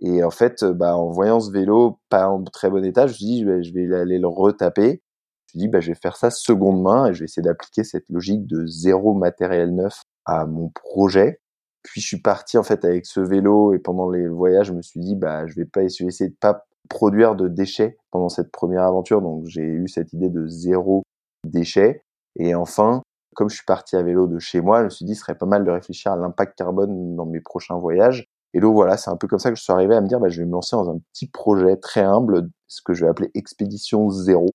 Et en fait, bah, en voyant ce vélo pas en très bon état, je me suis dit, je vais, je vais aller le retaper. Je me suis dit, bah, je vais faire ça seconde main et je vais essayer d'appliquer cette logique de zéro matériel neuf à mon projet. Puis je suis parti en fait avec ce vélo et pendant les voyages, je me suis dit, bah, je vais pas essayer, essayer de pas produire de déchets pendant cette première aventure. Donc j'ai eu cette idée de zéro déchet. Et enfin, comme je suis parti à vélo de chez moi, je me suis dit, ce serait pas mal de réfléchir à l'impact carbone dans mes prochains voyages. Et donc voilà, c'est un peu comme ça que je suis arrivé à me dire, bah, je vais me lancer dans un petit projet très humble, ce que je vais appeler Expédition Zéro.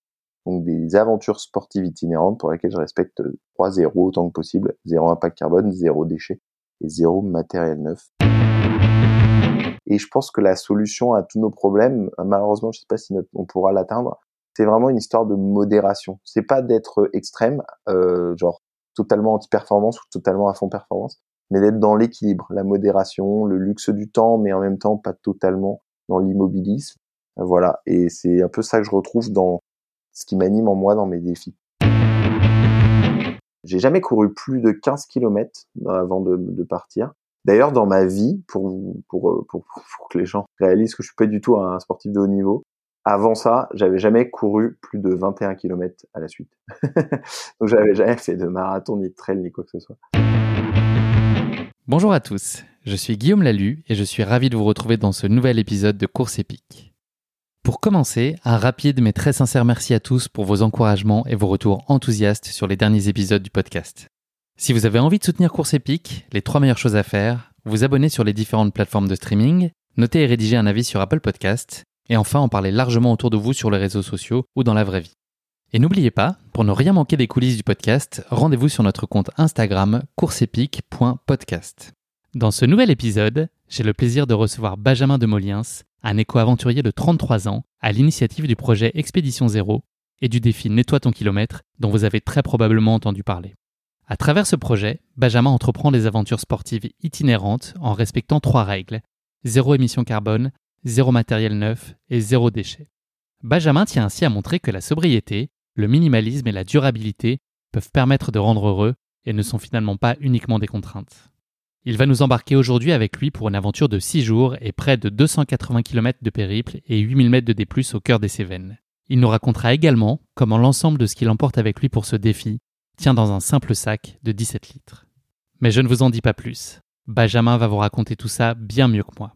Donc des aventures sportives itinérantes pour lesquelles je respecte trois zéros autant que possible. Zéro impact carbone, zéro déchet et zéro matériel neuf. Et je pense que la solution à tous nos problèmes, malheureusement, je sais pas si on pourra l'atteindre, c'est vraiment une histoire de modération. C'est pas d'être extrême, euh, genre totalement anti-performance ou totalement à fond performance, mais d'être dans l'équilibre, la modération, le luxe du temps, mais en même temps pas totalement dans l'immobilisme. Voilà, et c'est un peu ça que je retrouve dans ce qui m'anime en moi dans mes défis. J'ai jamais couru plus de 15 km avant de, partir. D'ailleurs, dans ma vie, pour, pour, pour, pour, que les gens réalisent que je suis pas du tout un sportif de haut niveau, avant ça, j'avais jamais couru plus de 21 km à la suite. Donc j'avais jamais fait de marathon, ni de trail, ni quoi que ce soit. Bonjour à tous, je suis Guillaume Lalu et je suis ravi de vous retrouver dans ce nouvel épisode de Course épique. Pour commencer, un rapide mais très sincère merci à tous pour vos encouragements et vos retours enthousiastes sur les derniers épisodes du podcast. Si vous avez envie de soutenir Course épique, les trois meilleures choses à faire, vous abonner sur les différentes plateformes de streaming, noter et rédiger un avis sur Apple Podcast et enfin en parler largement autour de vous sur les réseaux sociaux ou dans la vraie vie. Et n'oubliez pas, pour ne rien manquer des coulisses du podcast, rendez-vous sur notre compte Instagram courseepique.podcast. Dans ce nouvel épisode, j'ai le plaisir de recevoir Benjamin de Moliens, un éco-aventurier de 33 ans, à l'initiative du projet Expédition Zéro et du défi Nettoie ton kilomètre, dont vous avez très probablement entendu parler. À travers ce projet, Benjamin entreprend des aventures sportives itinérantes en respectant trois règles zéro émission carbone, zéro matériel neuf et zéro déchet. Benjamin tient ainsi à montrer que la sobriété, le minimalisme et la durabilité peuvent permettre de rendre heureux et ne sont finalement pas uniquement des contraintes. Il va nous embarquer aujourd'hui avec lui pour une aventure de 6 jours et près de 280 km de périple et 8000 mètres de D+, au cœur des Cévennes. Il nous racontera également comment l'ensemble de ce qu'il emporte avec lui pour ce défi tient dans un simple sac de 17 litres. Mais je ne vous en dis pas plus. Benjamin va vous raconter tout ça bien mieux que moi.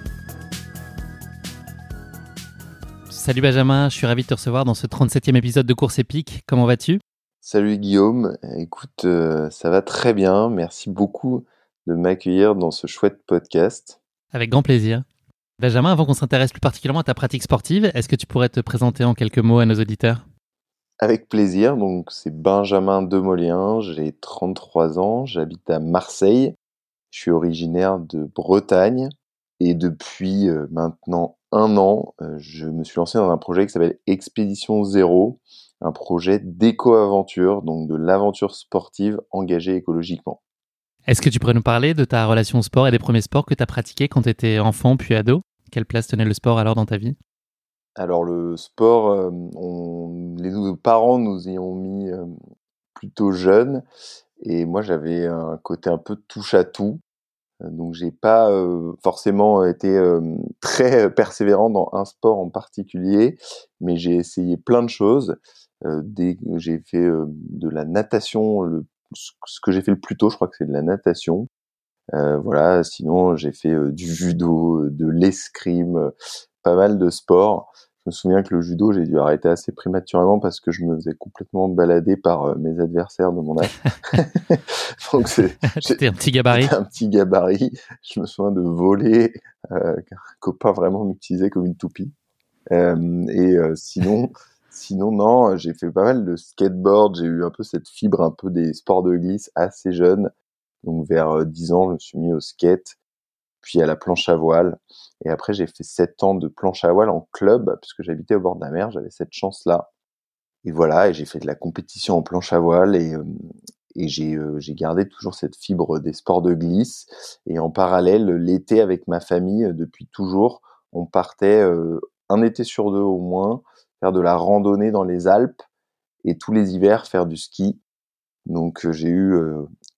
Salut Benjamin, je suis ravi de te recevoir dans ce 37e épisode de Course épique. Comment vas-tu? Salut Guillaume, écoute, euh, ça va très bien. Merci beaucoup de m'accueillir dans ce chouette podcast. Avec grand plaisir. Benjamin, avant qu'on s'intéresse plus particulièrement à ta pratique sportive, est-ce que tu pourrais te présenter en quelques mots à nos auditeurs? Avec plaisir, donc c'est Benjamin Demolien, j'ai 33 ans, j'habite à Marseille, je suis originaire de Bretagne et depuis euh, maintenant un an, euh, je me suis lancé dans un projet qui s'appelle Expédition Zéro, un projet d'éco-aventure, donc de l'aventure sportive engagée écologiquement. Est-ce que tu pourrais nous parler de ta relation au sport et des premiers sports que tu as pratiqués quand tu étais enfant puis ado? Quelle place tenait le sport alors dans ta vie? Alors le sport, euh, les parents nous y ont mis euh, plutôt jeunes et moi j'avais un côté un peu touche à tout. Donc j'ai pas forcément été très persévérant dans un sport en particulier, mais j'ai essayé plein de choses. j'ai fait de la natation, le, ce que j'ai fait le plus tôt, je crois que c'est de la natation. voilà, sinon j'ai fait du judo, de l'escrime, pas mal de sports. Je me souviens que le judo, j'ai dû arrêter assez prématurément parce que je me faisais complètement balader par euh, mes adversaires de mon âge. Donc c'était un petit gabarit. Un petit gabarit. Je me souviens de voler, euh, un copain vraiment m'utilisait comme une toupie. Euh, et euh, sinon, sinon non, j'ai fait pas mal de skateboard. J'ai eu un peu cette fibre, un peu des sports de glisse assez jeune. Donc vers 10 ans, je me suis mis au skate puis à la planche à voile. Et après, j'ai fait sept ans de planche à voile en club, puisque j'habitais au bord de la mer, j'avais cette chance-là. Et voilà, et j'ai fait de la compétition en planche à voile, et, euh, euh, j'ai gardé toujours cette fibre des sports de glisse. Et en parallèle, l'été avec ma famille, euh, depuis toujours, on partait un été sur deux au moins, faire de la randonnée dans les Alpes, et tous les hivers faire du ski. Donc j'ai eu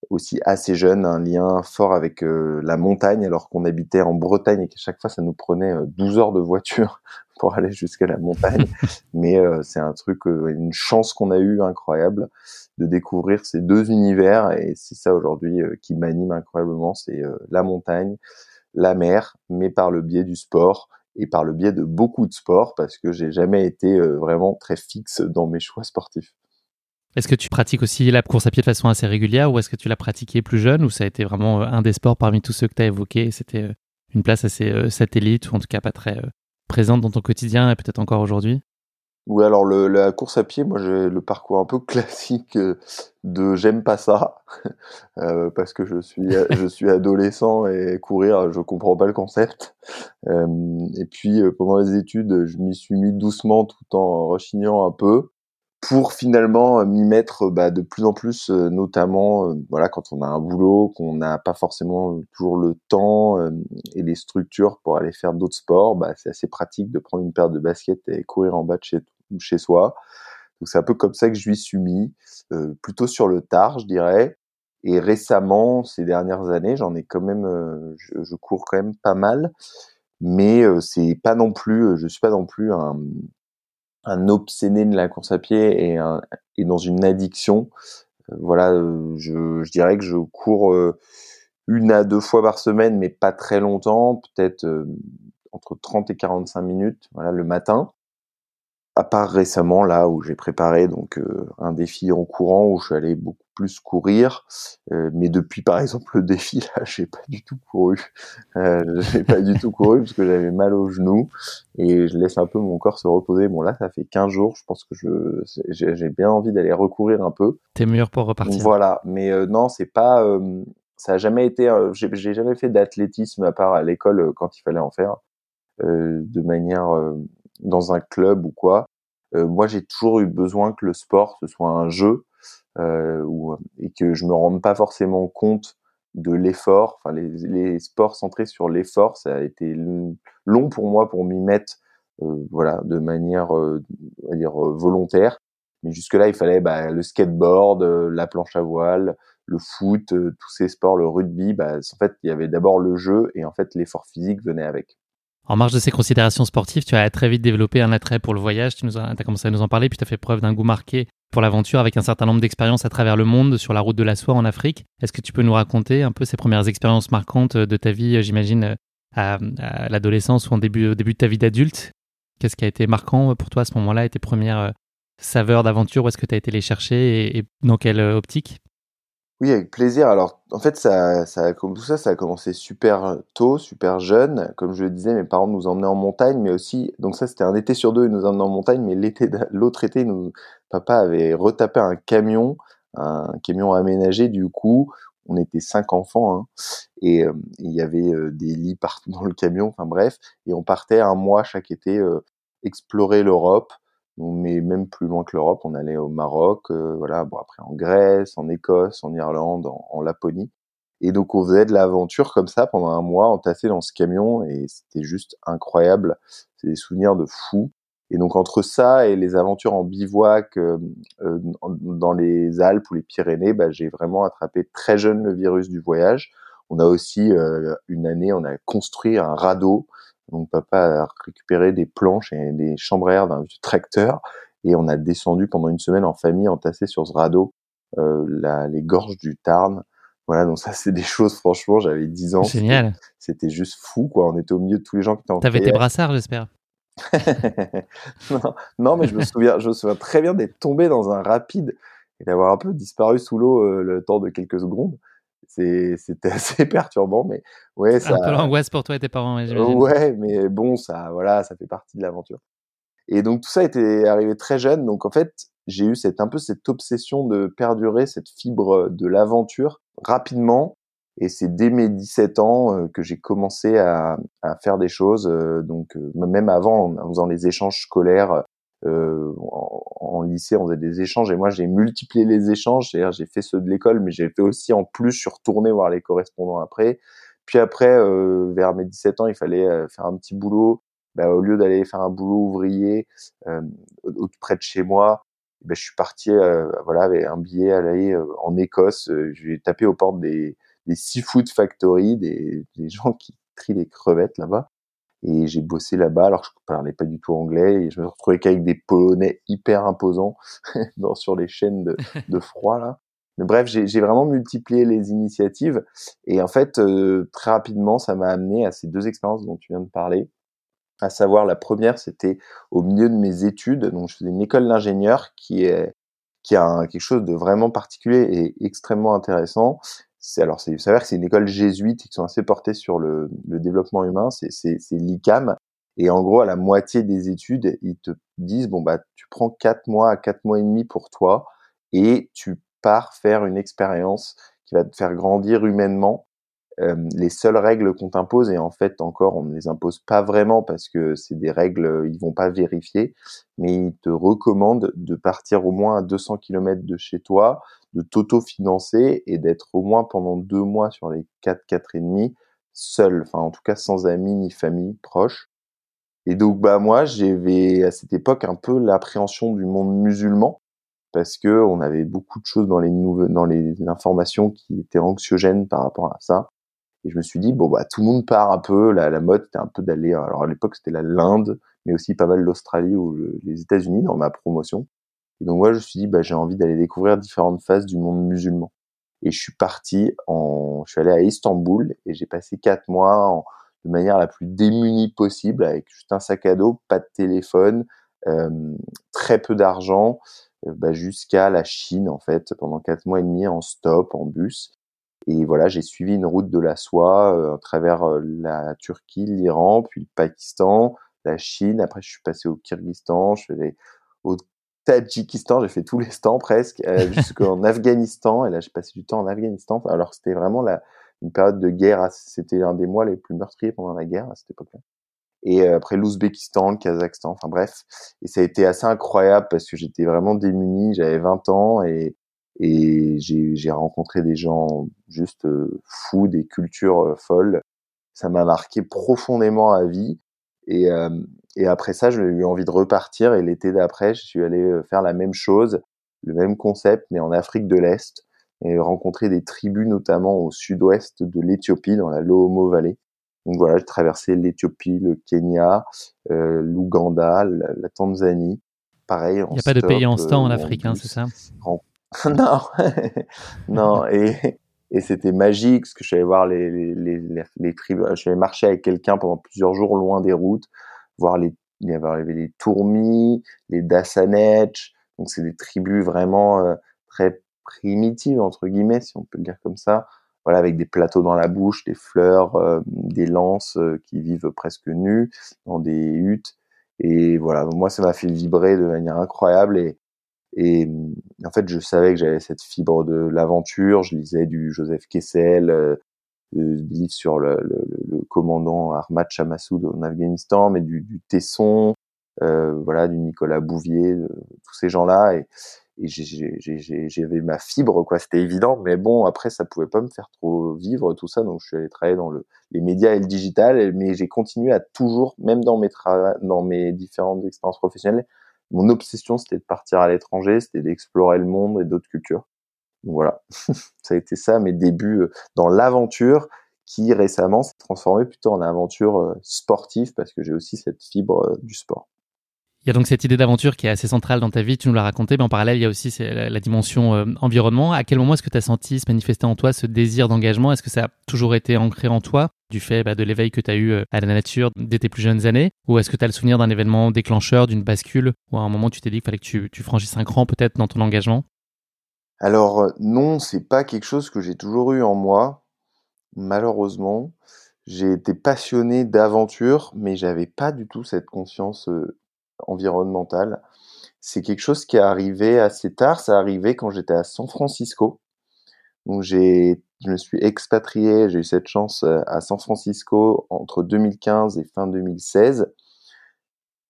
aussi assez jeune un lien fort avec euh, la montagne alors qu'on habitait en Bretagne et qu'à chaque fois ça nous prenait 12 euh, heures de voiture pour aller jusqu'à la montagne. Mais euh, c'est un truc, une chance qu'on a eu incroyable de découvrir ces deux univers et c'est ça aujourd'hui qui m'anime incroyablement, c'est la montagne, la mer, mais par le biais du sport et par le biais de beaucoup de sports parce que j'ai jamais été vraiment très fixe dans mes choix sportifs. Est-ce que tu pratiques aussi la course à pied de façon assez régulière ou est-ce que tu l'as pratiqué plus jeune ou ça a été vraiment euh, un des sports parmi tous ceux que tu as évoqués C'était euh, une place assez euh, satellite ou en tout cas pas très présente dans ton quotidien et peut-être encore aujourd'hui? Oui, alors le, la course à pied, moi j'ai le parcours un peu classique de j'aime pas ça parce que je suis je suis adolescent et courir je comprends pas le concept. et puis pendant les études, je m'y suis mis doucement tout en rechignant un peu pour finalement euh, m'y mettre bah, de plus en plus, euh, notamment euh, voilà quand on a un boulot, qu'on n'a pas forcément toujours le temps et les structures pour aller faire d'autres sports, bah, c'est assez pratique de prendre une paire de baskets et courir en bas de chez, chez soi. Donc c'est un peu comme ça que je lui suis mis, plutôt sur le tard, je dirais. Et récemment, ces dernières années, j'en ai quand même, je, je, cours quand même pas mal, mais c'est pas non plus, je suis pas non plus un un obséné de la course à pied et, dans une addiction. Euh, voilà, euh, je, je, dirais que je cours euh, une à deux fois par semaine, mais pas très longtemps, peut-être entre 30 et 45 minutes, voilà, le matin à part récemment là où j'ai préparé donc un défi en courant où je suis allé beaucoup plus courir euh, mais depuis par exemple le défi là j'ai pas du tout couru. Euh, j'ai pas du tout couru parce que j'avais mal au genou et je laisse un peu mon corps se reposer. Bon là ça fait 15 jours je pense que je j'ai bien envie d'aller recourir un peu. T'es meilleur pour repartir. Voilà mais euh, non c'est pas ça a jamais été j'ai jamais fait d'athlétisme à part à l'école quand il fallait en faire de manière dans un club ou quoi. Moi, j'ai toujours eu besoin que le sport ce soit un jeu euh, et que je me rende pas forcément compte de l'effort. Enfin, les, les, sports centrés sur l'effort, ça a été long pour moi pour m'y mettre, euh, voilà, de manière, euh, dire volontaire. Mais jusque là, il fallait bah, le skateboard, la planche à voile, le foot, tous ces sports, le rugby. Bah, en fait, il y avait d'abord le jeu et en fait l'effort physique venait avec. En marge de ces considérations sportives, tu as très vite développé un attrait pour le voyage, tu nous as, as commencé à nous en parler, puis tu as fait preuve d'un goût marqué pour l'aventure avec un certain nombre d'expériences à travers le monde sur la route de la soie en Afrique. Est-ce que tu peux nous raconter un peu ces premières expériences marquantes de ta vie, j'imagine, à, l'adolescence ou en début, au début de ta vie d'adulte? Qu'est-ce qui a été marquant pour toi à ce moment-là et tes premières euh, saveurs d'aventure? Où est-ce que tu as été les chercher et dans quelle euh, optique? Oui, avec plaisir. Alors, en fait, ça, ça, comme tout ça, ça a commencé super tôt, super jeune. Comme je le disais, mes parents nous emmenaient en montagne, mais aussi, donc ça, c'était un été sur deux, ils nous emmenaient en montagne, mais l'été, l'autre été, nous, papa avait retapé un camion, un camion aménagé, du coup, on était cinq enfants, hein, et euh, il y avait euh, des lits partout dans le camion, enfin bref, et on partait un mois chaque été euh, explorer l'Europe, mais même plus loin que l'Europe, on allait au Maroc, voilà, bon après en Grèce, en Écosse, en Irlande, en, Laponie. Et donc on faisait de l'aventure comme ça pendant un mois, entassé dans ce camion, et c'était juste incroyable. C'est des souvenirs de fou. Et donc entre ça et les aventures en bivouac euh, euh, dans les Alpes ou les Pyrénées, bah, j'ai vraiment attrapé très jeune le virus du voyage. On a aussi euh, une année, on a construit un radeau. Donc papa a récupéré des planches et des chambres à air d'un tracteur et on a descendu pendant une semaine en famille entassé sur ce radeau la, les gorges du Tarn. Voilà, donc ça c'est des choses franchement, j'avais 10 ans. Génial. C'était juste fou quoi, on était au milieu de tous les gens qui étaient en T'avais tes brassards, j'espère. non, mais je me souviens, je me souviens très bien d'être tombé dans un rapide et d'avoir un peu disparu sous l'eau euh, le temps de quelques secondes. C'était assez perturbant, mais ouais, ça. Un peu l'angoisse pour toi et tes parents, ouais, ouais, mais bon, ça, voilà, ça fait partie de l'aventure. Et donc tout ça était arrivé très jeune, donc en fait, j'ai eu cette un peu cette obsession de perdurer cette fibre de l'aventure rapidement et c'est dès mes 17 ans euh, que j'ai commencé à, à, faire des choses. Euh, donc euh, même avant, en faisant les échanges scolaires en, en, lycée, on faisait des échanges. Et moi, j'ai multiplié les échanges. C'est-à-dire, j'ai fait ceux de l'école, mais j'ai fait aussi en plus, je suis retourné voir les correspondants après. Puis après, vers mes 17 ans, il fallait faire un petit boulot. Bah, au lieu d'aller faire un boulot ouvrier euh, près de chez moi, bah, je suis parti voilà avec un billet à aller en Écosse. J'ai tapé aux portes des des seafood factory, des, des gens qui trient les crevettes là-bas. Et j'ai bossé là-bas alors que je parlais pas du tout anglais et je me retrouvé qu'avec des Polonais hyper imposants sur les chaînes de, de froid là. Mais bref, j'ai vraiment multiplié les initiatives et en fait euh, très rapidement ça m'a amené à ces deux expériences dont tu viens de parler. À savoir la première, c'était au milieu de mes études, donc je faisais une école d'ingénieur qui est qui a quelque chose de vraiment particulier et extrêmement intéressant c'est alors c'est s'avère que c'est une école jésuite qui sont assez portés sur le, le développement humain. C'est l'ICAM. Et en gros à la moitié des études ils te disent bon bah tu prends quatre mois à quatre mois et demi pour toi et tu pars faire une expérience qui va te faire grandir humainement euh, les seules règles qu'on t'impose et en fait encore on ne les impose pas vraiment parce que c'est des règles ils vont pas vérifier mais ils te recommandent de partir au moins à 200 km de chez toi de t'auto-financer et d'être au moins pendant deux mois sur les quatre, quatre et demi, seul, enfin en tout cas sans amis ni famille proche. Et donc bah moi j'avais à cette époque un peu l'appréhension du monde musulman parce que on avait beaucoup de choses dans les nouvelles, dans les informations qui étaient anxiogènes par rapport à ça. Et je me suis dit bon bah tout le monde part un peu, la, la mode c'était un peu d'aller, alors à l'époque c'était l'Inde, mais aussi pas mal l'Australie ou les États-Unis dans ma promotion. Et donc moi, je me suis dit, bah, j'ai envie d'aller découvrir différentes phases du monde musulman. Et je suis parti en, je suis allé à Istanbul et j'ai passé quatre mois en, de manière la plus démunie possible, avec juste un sac à dos, pas de téléphone, euh, très peu d'argent, euh, bah, jusqu'à la Chine en fait, pendant quatre mois et demi en stop, en bus. Et voilà, j'ai suivi une route de la soie euh, à travers euh, la Turquie, l'Iran, puis le Pakistan, la Chine. Après, je suis passé au Kyrgyzstan, je suis au Tadjikistan, j'ai fait tous les stands presque, euh, jusqu'en Afghanistan. Et là, j'ai passé du temps en Afghanistan. Alors c'était vraiment la, une période de guerre. C'était un des mois les plus meurtriers pendant la guerre à cette époque-là. Et euh, après l'Ouzbékistan, le Kazakhstan, enfin bref. Et ça a été assez incroyable parce que j'étais vraiment démuni. J'avais 20 ans et, et j'ai rencontré des gens juste euh, fous, des cultures euh, folles. Ça m'a marqué profondément à vie. Et, euh, et après ça, j'ai eu envie de repartir. Et l'été d'après, je suis allé euh, faire la même chose, le même concept, mais en Afrique de l'Est, et rencontrer des tribus, notamment au sud-ouest de l'Éthiopie, dans la Lohomo Valley. Donc voilà, j'ai traversé l'Éthiopie, le Kenya, l'Ouganda, la, Tanzanie. Pareil. Il n'y a pas de pays en stand en Afrique, hein, c'est ça? Non, non. Et, c'était magique parce que je suis voir les, tribus. Je suis marcher avec quelqu'un pendant plusieurs jours loin des routes voir les, il y avait les Tourmis, les Dassanetch, donc c'est des tribus vraiment euh, très primitives entre guillemets, si on peut le dire comme ça. Voilà, avec des plateaux dans la bouche, des fleurs, euh, des lances euh, qui vivent presque nus dans des huttes. Et voilà, moi ça m'a fait vibrer de manière incroyable et et en fait, je savais que j'avais cette fibre de l'aventure. Je lisais du Joseph Kessel, des livres sur le, le, le commandant Ahmad Shah Massoud en Afghanistan, mais du, du Tesson, euh, voilà, du Nicolas Bouvier, de, tous ces gens-là. Et, et j'avais ma fibre quoi c'était évident mais bon après ça pouvait pas me faire trop vivre tout ça donc je suis allé travailler dans le les médias et le digital mais j'ai continué à toujours même dans mes dans mes différentes expériences professionnelles mon obsession c'était de partir à l'étranger c'était d'explorer le monde et d'autres cultures. Donc voilà. Ça a été ça mes débuts euh, dans l'aventure qui récemment s'est transformé plutôt en aventure euh, sportive parce que j'ai aussi cette fibre euh, du sport. Il y a donc cette idée d'aventure qui est assez centrale dans ta vie, tu nous l'as raconté, mais en parallèle, il y a aussi la, dimension environnement. À quel moment est-ce que tu as senti se manifester en toi ce désir d'engagement? Est-ce que ça a toujours été ancré en toi? Du fait bah, de l'éveil que tu as eu euh, à la nature dès tes plus jeunes années? Ou est-ce que tu as le souvenir d'un événement déclencheur, d'une bascule, ou à un moment tu t'es dit qu'il fallait que tu, franchisses un cran peut-être dans ton engagement? Alors euh, non, c'est pas quelque chose que j'ai toujours eu en moi, malheureusement. J'ai été passionné d'aventure, mais j'avais pas du tout cette conscience environnementale. C'est quelque chose qui est arrivé assez tard. Ça arrivé quand j'étais à San Francisco. Donc j'ai, je me suis expatrié, j'ai eu cette chance euh, à San Francisco entre 2015 et fin 2016.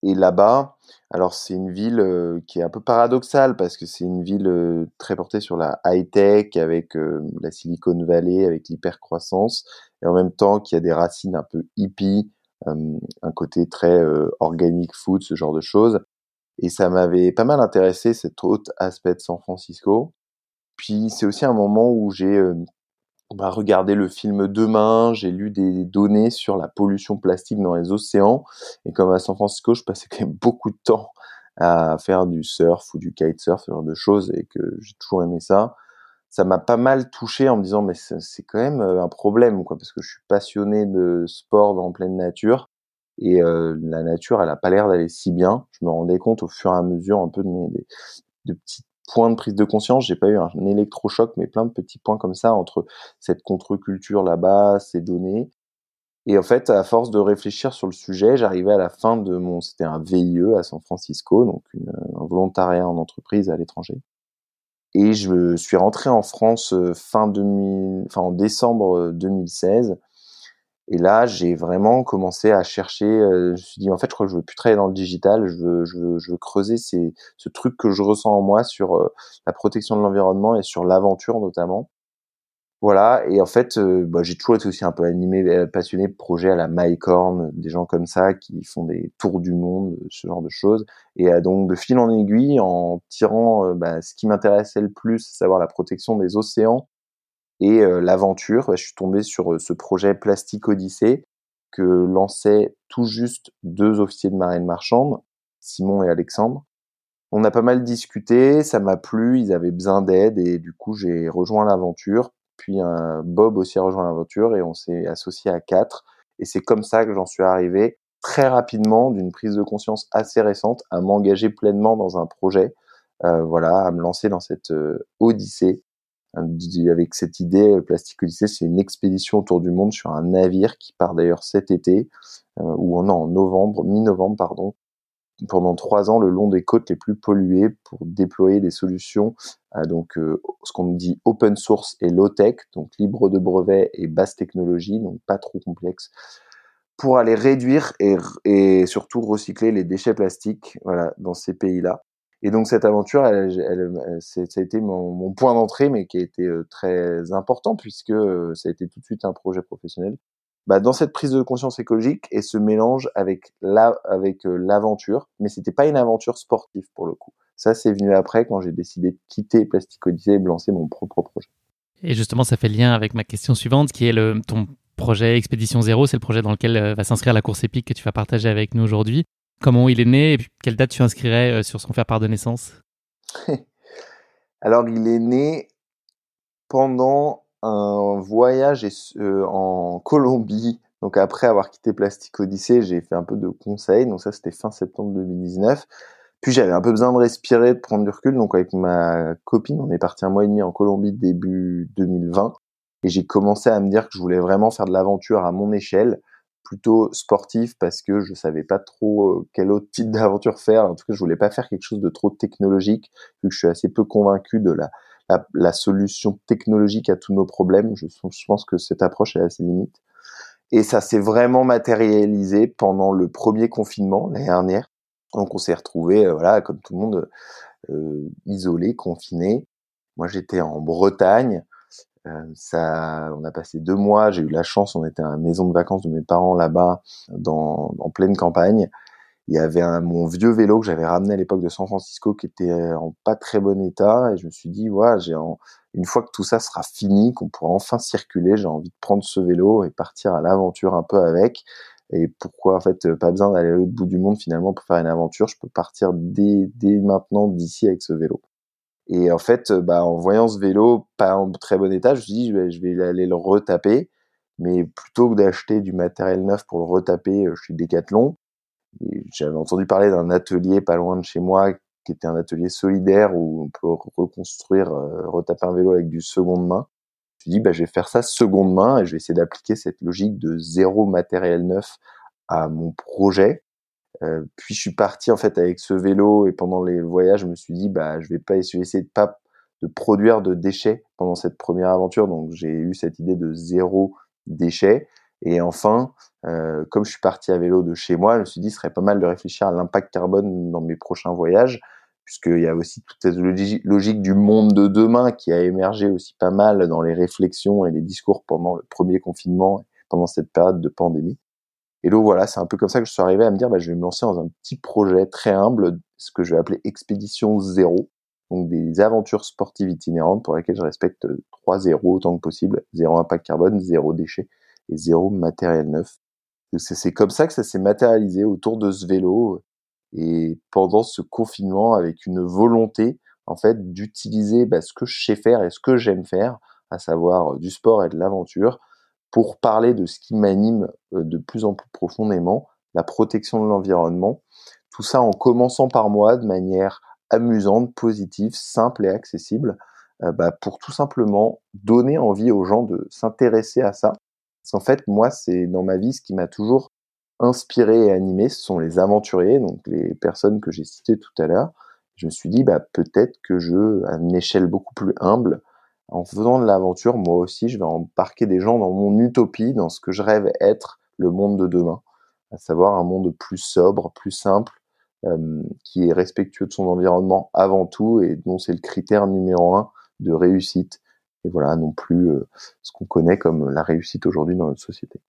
Et là-bas, alors c'est une ville euh, qui est un peu paradoxale parce que c'est une ville euh, très portée sur la high-tech avec la Silicon Valley, avec l'hypercroissance, et en même temps qui a des racines un peu hippies, euh, un côté très organic food, ce genre de choses. Et ça m'avait pas mal intéressé cet autre aspect de San Francisco. Puis c'est aussi un moment où j'ai euh, bah, regardé le film Demain, j'ai lu des données sur la pollution plastique dans les océans. Et comme à San Francisco, je passais quand même beaucoup de temps à faire du surf ou du kitesurf, ce genre de choses, et que j'ai toujours aimé ça. Ça m'a pas mal touché en me disant mais c'est quand même euh, un problème quoi parce que je suis passionné de sport dans pleine nature. Et euh, la nature elle a pas l'air d'aller si bien. Je me rendais compte au fur et à mesure un peu de mes de petits points de prise de conscience. J'ai pas eu un électrochoc mais plein de petits points comme ça entre cette contre-culture là-bas ces données. Et en fait à force de réfléchir sur le sujet j'arrivais à la fin de mon c'était un VIE à San Francisco donc une, un volontariat en entreprise à l'étranger. Et je suis rentré en France euh, fin 2000, enfin en décembre 2016. Euh, et là, j'ai vraiment commencé à chercher. Euh, je me suis dit, en fait, je crois que je veux plus travailler dans le digital. Je veux, je veux, je veux creuser ces, ce truc que je ressens en moi sur la protection de l'environnement et sur l'aventure notamment. Voilà, et en fait, euh, bah, j'ai toujours été aussi un peu animé, euh, passionné de projets à la MyCorn, des gens comme ça qui font des tours du monde, ce genre de choses. Et euh, donc, de fil en aiguille, en tirant bah, ce qui m'intéressait le plus, à savoir la protection des océans et l'aventure, bah, je suis tombé sur ce projet Plastique Odyssée que lançaient tout juste deux officiers de marine marchande, Simon et Alexandre. On a pas mal discuté, ça m'a plu, ils avaient besoin d'aide et du coup j'ai rejoint l'aventure puis Bob aussi a rejoint l'aventure et on s'est associé à quatre. Et c'est comme ça que j'en suis arrivé très rapidement d'une prise de conscience assez récente à m'engager pleinement dans un projet, euh, voilà, à me lancer dans cette euh, odyssée avec cette idée euh, Plastique Odyssée, c'est une expédition autour du monde sur un navire qui part d'ailleurs cet été euh, ou non, en novembre, mi-novembre pardon, pendant trois ans le long des côtes les plus polluées pour déployer des solutions, donc euh, ce qu'on dit open source et low tech, donc libre de brevets et basse technologie, donc pas trop complexe, pour aller réduire et, et surtout recycler les déchets plastiques, voilà, dans ces pays-là. Et donc cette aventure, ça a été mon, point d'entrée, mais qui a été euh, très important puisque euh, ça a été tout de suite un projet professionnel bah, dans cette prise de conscience écologique et ce mélange avec euh, l'aventure, mais c'était pas une aventure sportive pour le coup. Ça, c'est venu après quand j'ai décidé de quitter Plastic Odyssey et de lancer mon propre projet. Et justement, ça fait lien avec ma question suivante, qui est ton projet Expédition Zéro. C'est le projet dans lequel va s'inscrire la course épique que tu vas partager avec nous aujourd'hui. Comment il est né et puis quelle date tu inscrirais euh, sur son faire part de naissance? Alors, il est né pendant un voyage euh, en Colombie. Donc après avoir quitté Plastic Odyssey, j'ai fait un peu de conseils. Donc ça, c'était fin septembre 2019. Puis j'avais un peu besoin de respirer, de prendre du recul. Donc avec ma copine, on est parti un mois et demi en Colombie début 2020. Et j'ai commencé à me dire que je voulais vraiment faire de l'aventure à mon échelle, plutôt sportif parce que je savais pas trop euh, quel autre type d'aventure faire. En tout cas, je voulais pas faire quelque chose de trop technologique, vu que je suis assez peu convaincu de la solution technologique à tous nos problèmes. Je, pense que cette approche est à ses limites. Et ça s'est vraiment matérialisé pendant le premier confinement l'année dernière. Donc on s'est retrouvé, euh, voilà, comme tout le monde, isolé, confiné. Moi, j'étais en Bretagne. Ça, on a passé deux mois. J'ai eu la chance. On était à la maison de vacances de mes parents là-bas, dans en pleine campagne il y avait un, mon vieux vélo que j'avais ramené à l'époque de San Francisco qui était en pas très bon état et je me suis dit voilà j'ai une fois que tout ça sera fini qu'on pourra enfin circuler j'ai envie de prendre ce vélo et partir à l'aventure un peu avec et pourquoi en fait pas besoin d'aller à l'autre bout du monde finalement pour faire une aventure je peux partir dès, dès maintenant d'ici avec ce vélo et en fait bah en voyant ce vélo pas en très bon état je me suis dit je vais, aller le retaper mais plutôt que d'acheter du matériel neuf pour le retaper je suis Decathlon j'avais entendu parler d'un atelier pas loin de chez moi qui était un atelier solidaire où on peut reconstruire, euh, retaper un vélo avec du seconde main. Je me dis, bah, je vais faire ça seconde main et je vais essayer d'appliquer cette logique de zéro matériel neuf à mon projet. Euh, puis je suis parti en fait avec ce vélo et pendant les voyages, je me suis dit, bah, je vais pas essayer de pas de produire de déchets pendant cette première aventure. Donc j'ai eu cette idée de zéro déchet. Et enfin, euh, comme je suis parti à vélo de chez moi, je me suis dit ce serait pas mal de réfléchir à l'impact carbone dans mes prochains voyages, puisqu'il y a aussi toute cette logique du monde de demain qui a émergé aussi pas mal dans les réflexions et les discours pendant le premier confinement, pendant cette période de pandémie. Et donc voilà, c'est un peu comme ça que je suis arrivé à me dire, bah, je vais me lancer dans un petit projet très humble, ce que je vais appeler Expédition Zéro, donc des aventures sportives itinérantes pour lesquelles je respecte trois zéros autant que possible, zéro impact carbone, zéro déchet et zéro matériel neuf. C'est comme ça que ça s'est matérialisé autour de ce vélo et pendant ce confinement avec une volonté en fait d'utiliser bah, ce que je sais faire et ce que j'aime faire, à savoir du sport et de l'aventure, pour parler de ce qui m'anime euh, de plus en plus profondément, la protection de l'environnement. Tout ça en commençant par moi de manière amusante, positive, simple et accessible, euh, bah, pour tout simplement donner envie aux gens de s'intéresser à ça parce qu'en fait, moi, c'est dans ma vie ce qui m'a toujours inspiré et animé, ce sont les aventuriers, donc les personnes que j'ai citées tout à l'heure. Je me suis dit, bah, peut-être que je, à une échelle beaucoup plus humble, en faisant de l'aventure, moi aussi, je vais embarquer des gens dans mon utopie, dans ce que je rêve être le monde de demain, à savoir un monde plus sobre, plus simple, qui est respectueux de son environnement avant tout et dont c'est le critère numéro un de réussite et voilà non plus ce qu'on connaît comme la réussite aujourd'hui dans notre société.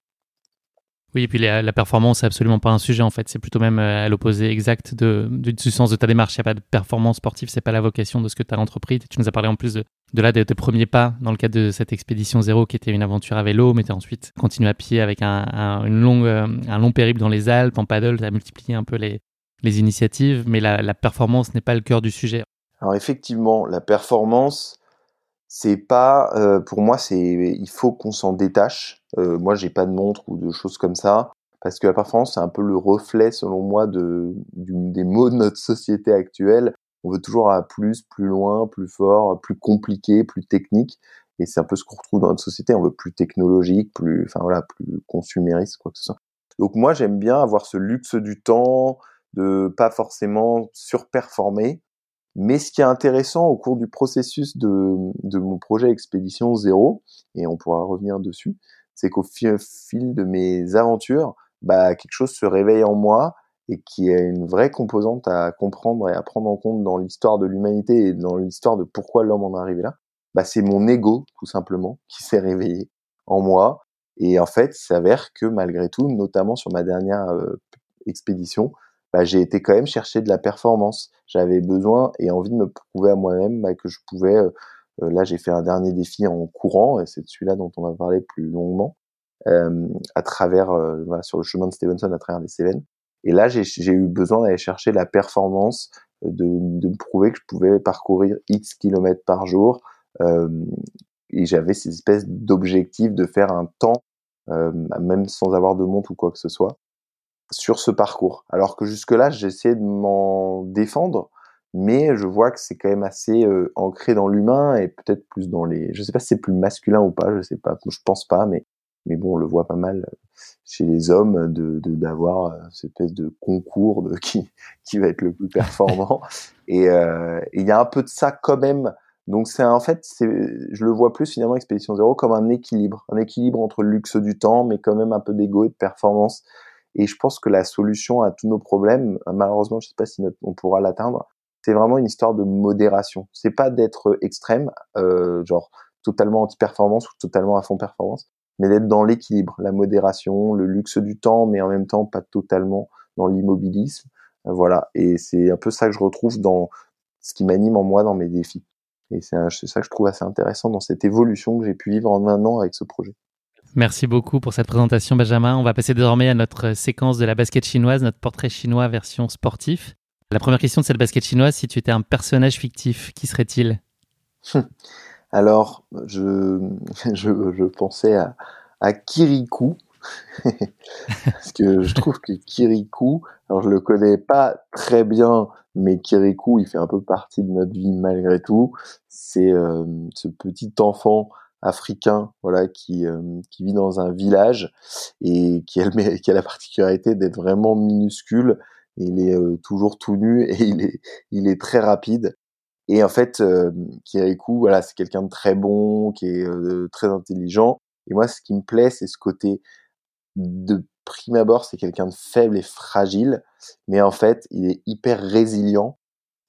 Oui, et puis la, performance, c'est absolument pas un sujet en fait. C'est plutôt même euh, à l'opposé exact de, du sens de ta démarche. Il n'y a pas de performance sportive, c'est pas la vocation de ce que tu as entrepris. Tu nous as parlé en plus de, de là de tes premiers pas dans le cadre de cette expédition zéro qui était une aventure à vélo, mais tu as ensuite continué à pied avec un, longue, euh, un long périple dans les Alpes, en paddle, tu as multiplié un peu les, les initiatives, mais la, la performance n'est pas le cœur du sujet. Alors effectivement, la performance, c'est pas euh, pour moi c'est il faut qu'on s'en détache. Euh, moi j'ai pas de montre ou de choses comme ça parce que la performance c'est un peu le reflet selon moi de des mots de notre société actuelle. On veut toujours à plus plus loin plus fort plus compliqué plus technique et c'est un peu ce qu'on retrouve dans notre société. On veut plus technologique plus enfin voilà plus consumériste quoi que ce soit. Donc moi j'aime bien avoir ce luxe du temps de pas forcément surperformer mais ce qui est intéressant au cours du processus de, de mon projet Expédition Zéro, et on pourra revenir dessus, c'est qu'au fil, de mes aventures, bah, quelque chose se réveille en moi et qui a une vraie composante à comprendre et à prendre en compte dans l'histoire de l'humanité et dans l'histoire de pourquoi l'homme en est arrivé là. Bah, c'est mon ego, tout simplement, qui s'est réveillé en moi. Et en fait, il s'avère que malgré tout, notamment sur ma dernière euh, expédition, bah, j'ai été quand même chercher de la performance. J'avais besoin et envie de me prouver à moi-même bah, que je pouvais. Euh, euh, là, j'ai fait un dernier défi en courant et c'est celui-là dont on va parler plus longuement euh, à travers voilà, sur le chemin de Stevenson à travers les Cévennes. Et là, j'ai eu besoin d'aller chercher la performance, de, de, me prouver que je pouvais parcourir X kilomètres par jour. et j'avais ces espèces d'objectifs de faire un temps, même sans avoir de montre ou quoi que ce soit sur ce parcours. Alors que jusque-là, j'essayais de m'en défendre, mais je vois que c'est quand même assez euh, ancré dans l'humain et peut-être plus dans les. Je sais pas si c'est plus masculin ou pas, je sais pas, je pense pas, mais mais bon, on le voit pas mal euh, chez les hommes de d'avoir euh, cette espèce de concours de qui qui va être le plus performant. et il y a un peu de ça quand même. Donc c'est en fait, c'est, je le vois plus finalement Expédition Zéro comme un équilibre, un équilibre entre le luxe du temps, mais quand même un peu d'ego et de performance et je pense que la solution à tous nos problèmes, malheureusement, je ne sais pas si on pourra l'atteindre, c'est vraiment une histoire de modération. C'est pas d'être extrême, euh, genre totalement anti-performance ou totalement à fond performance, mais d'être dans l'équilibre, la modération, le luxe du temps, mais en même temps pas totalement dans l'immobilisme. Euh, voilà, et c'est un peu ça que je retrouve dans ce qui m'anime en moi dans mes défis. Et c'est ça que je trouve assez intéressant dans cette évolution que j'ai pu vivre en un an avec ce projet. Merci beaucoup pour cette présentation, Benjamin. On va passer désormais à notre séquence de la basket chinoise, notre portrait chinois version sportif. La première question de cette basket chinoise, si tu étais un personnage fictif, qui serait-il? Alors, je, je, pensais à, à Kirikou, parce que je trouve que Kirikou, alors je le connais pas très bien, mais Kirikou, il fait un peu partie de notre vie malgré tout. C'est euh, ce petit enfant africain, voilà, qui, euh, qui vit dans un village et qui a, la particularité d'être vraiment minuscule il est euh, toujours tout nu et il est, il est très rapide. Et en fait, euh, Kirikou, voilà, c'est quelqu'un de très bon, qui est euh, très intelligent. Et moi, ce qui me plaît, c'est ce côté de prime abord, c'est quelqu'un de faible et fragile, mais en fait, il est hyper résilient.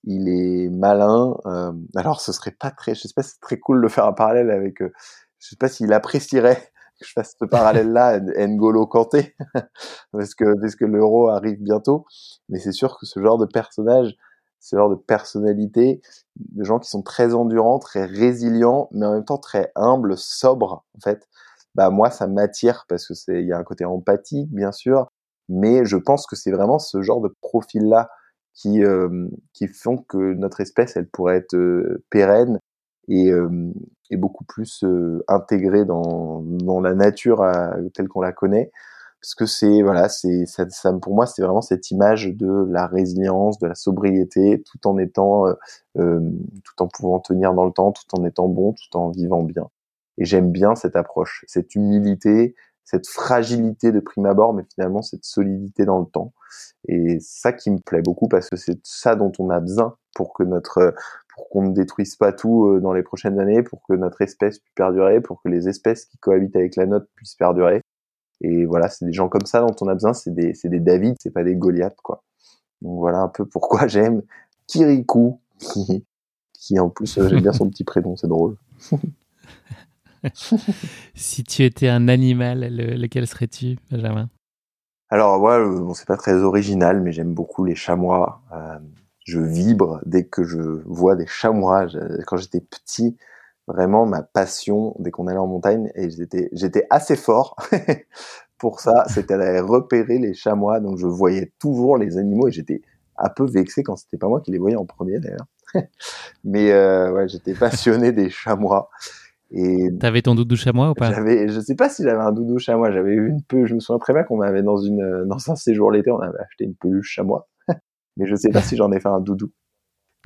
Il est malin. Euh, alors, ce serait pas très, je sais pas, c'est très cool de faire un parallèle avec. je sais pas s'il apprécierait que je fasse ce parallèle-là, N'Golo Kanté, parce que parce que l'euro arrive bientôt. Mais c'est sûr que ce genre de personnage, ce genre de personnalité, de gens qui sont très endurants, très résilients, mais en même temps très humbles, sobres, en fait. Bah moi, ça m'attire parce que c'est, il y a un côté empathique, bien sûr, mais je pense que c'est vraiment ce genre de profil-là qui euh, qui font que notre espèce, elle pourrait être euh, pérenne et, euh, et beaucoup plus euh, intégré dans, dans la nature telle qu'on la connaît. Parce que c'est voilà c'est ça, ça, pour moi c'est vraiment cette image de la résilience de la sobriété tout en étant euh, tout en pouvant tenir dans le temps tout en étant bon tout en vivant bien. Et j'aime bien cette approche cette humilité cette fragilité de prime abord mais finalement cette solidité dans le temps et ça qui me plaît beaucoup parce que c'est ça dont on a besoin pour que notre pour qu'on ne détruise pas tout euh, dans les prochaines années, pour que notre espèce puisse perdurer, pour que les espèces qui cohabitent avec la nôtre puissent perdurer. Et voilà, c'est des gens comme ça dont on a besoin, c'est des, c'est des David, c'est pas des Goliath, quoi. Donc voilà un peu pourquoi j'aime Kirikou, qui, qui en plus, euh, j'aime bien son petit prénom, c'est drôle. si tu étais un animal, lequel serais-tu, Benjamin? Alors, moi, bon, c'est pas très original, mais j'aime beaucoup les chamois. Euh, je vibre dès que je vois des chamois. quand j'étais petit, vraiment ma passion dès qu'on allait en montagne et j'étais j'étais assez fort pour ça, c'était d'aller repérer les chamois. Donc je voyais toujours les animaux et j'étais un peu vexé quand c'était pas moi qui les voyais en premier d'ailleurs. Mais euh, ouais, j'étais passionné des chamois. Et t'avais ton doudou chamois ou pas? J'avais, je sais pas si j'avais un doudou chamois. J'avais eu une peu. Je me souviens très bien qu'on m'avait dans une dans un séjour l'été, on avait acheté une peluche chamois mais je sais pas si j'en ai fait un doudou.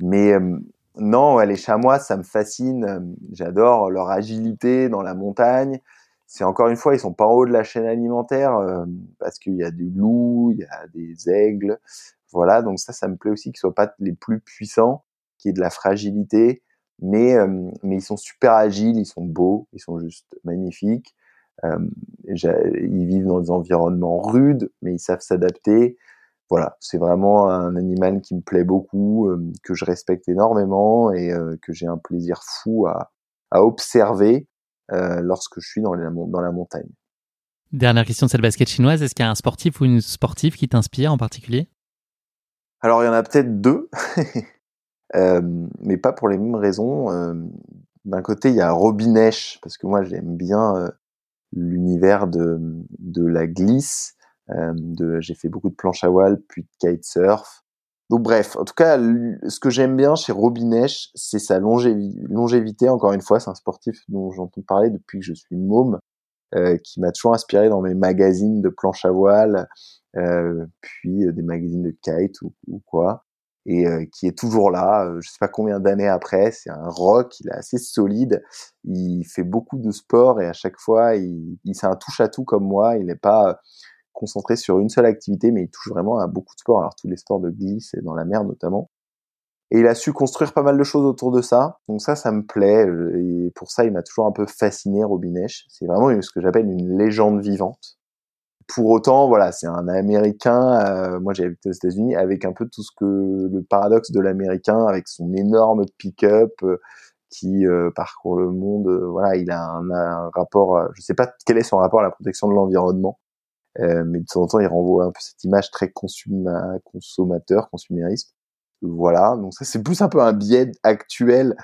Mais euh, non, les chamois, ça me fascine. J'adore leur agilité dans la montagne. C'est encore une fois, ils sont pas en haut de la chaîne alimentaire euh, parce qu'il y a du loup, il y a des aigles, voilà. Donc ça, ça me plaît aussi qu'ils soient pas les plus puissants, qu'il y ait de la fragilité, mais mais ils sont super agiles, ils sont beaux, ils sont juste magnifiques. ils vivent dans des environnements rudes, mais ils savent s'adapter voilà, c'est vraiment un animal qui me plaît beaucoup, que je respecte énormément et que j'ai un plaisir fou à, observer euh, lorsque je suis dans, dans la montagne. Dernière question de cette basket chinoise, est-ce qu'il y a un sportif ou une sportive qui t'inspire en particulier? Alors il y en a peut-être deux, mais pas pour les mêmes raisons. D'un côté, il y a Robinesh, parce que moi j'aime bien l'univers de, de la glisse euh, j'ai fait beaucoup de planche à voile, puis de kitesurf. Donc bref, en tout cas, ce que j'aime bien chez Robinesh, c'est sa longévité. Encore une fois, c'est un sportif dont j'entends parler depuis que je suis môme, euh, qui m'a toujours inspiré dans mes magazines de planche à voile, euh, puis euh, des magazines de kite ou, ou quoi, et euh, qui est toujours là. je sais pas combien d'années après. C'est un rock, il est assez solide. Il fait beaucoup de sport et à chaque fois, il, il c'est un touche à tout comme moi. Il n'est pas concentré sur une seule activité, mais il touche vraiment à beaucoup de sports, alors tous les sports de glisse et dans la mer notamment. Et il a su construire pas mal de choses autour de ça, donc ça, ça me plaît, euh, et pour ça, il m'a toujours un peu fasciné, Robinesh. C'est vraiment ce que j'appelle une légende vivante. Pour autant, voilà, c'est un Américain. moi, j'ai habité aux États-Unis avec un peu tout ce que le paradoxe de l'Américain, avec son énorme pick-up qui parcourt le monde. voilà, il a un, rapport. je sais pas quel est son rapport à la protection de l'environnement, mais de temps en temps, il renvoie un peu cette image très consommateur, consumériste. Voilà, donc ça c'est plus un peu un biais actuel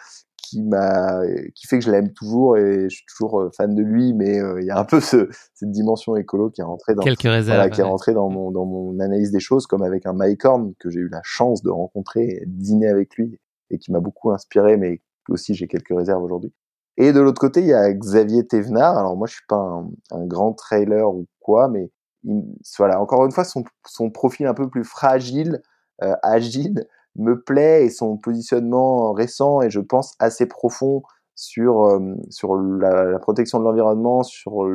qui m'a qui fait que je l'aime toujours et je suis toujours euh, fan de lui mais euh, il y a un peu ce, cette dimension écolo qui est rentrée dans quelques réserves qui est rentrée dans mon dans mon analyse des choses comme avec un Mike Horn que j'ai eu la chance de rencontrer dîner avec lui et qui m'a beaucoup inspiré mais aussi j'ai quelques réserves aujourd'hui. Et de l'autre côté il y a Xavier Thévenard. Alors moi je suis pas un, un grand trailer ou quoi mais il, voilà encore une fois son son profil un peu plus fragile euh, agile me plaît et son positionnement récent et je pense assez profond sur euh, sur la, la, protection de l'environnement, sur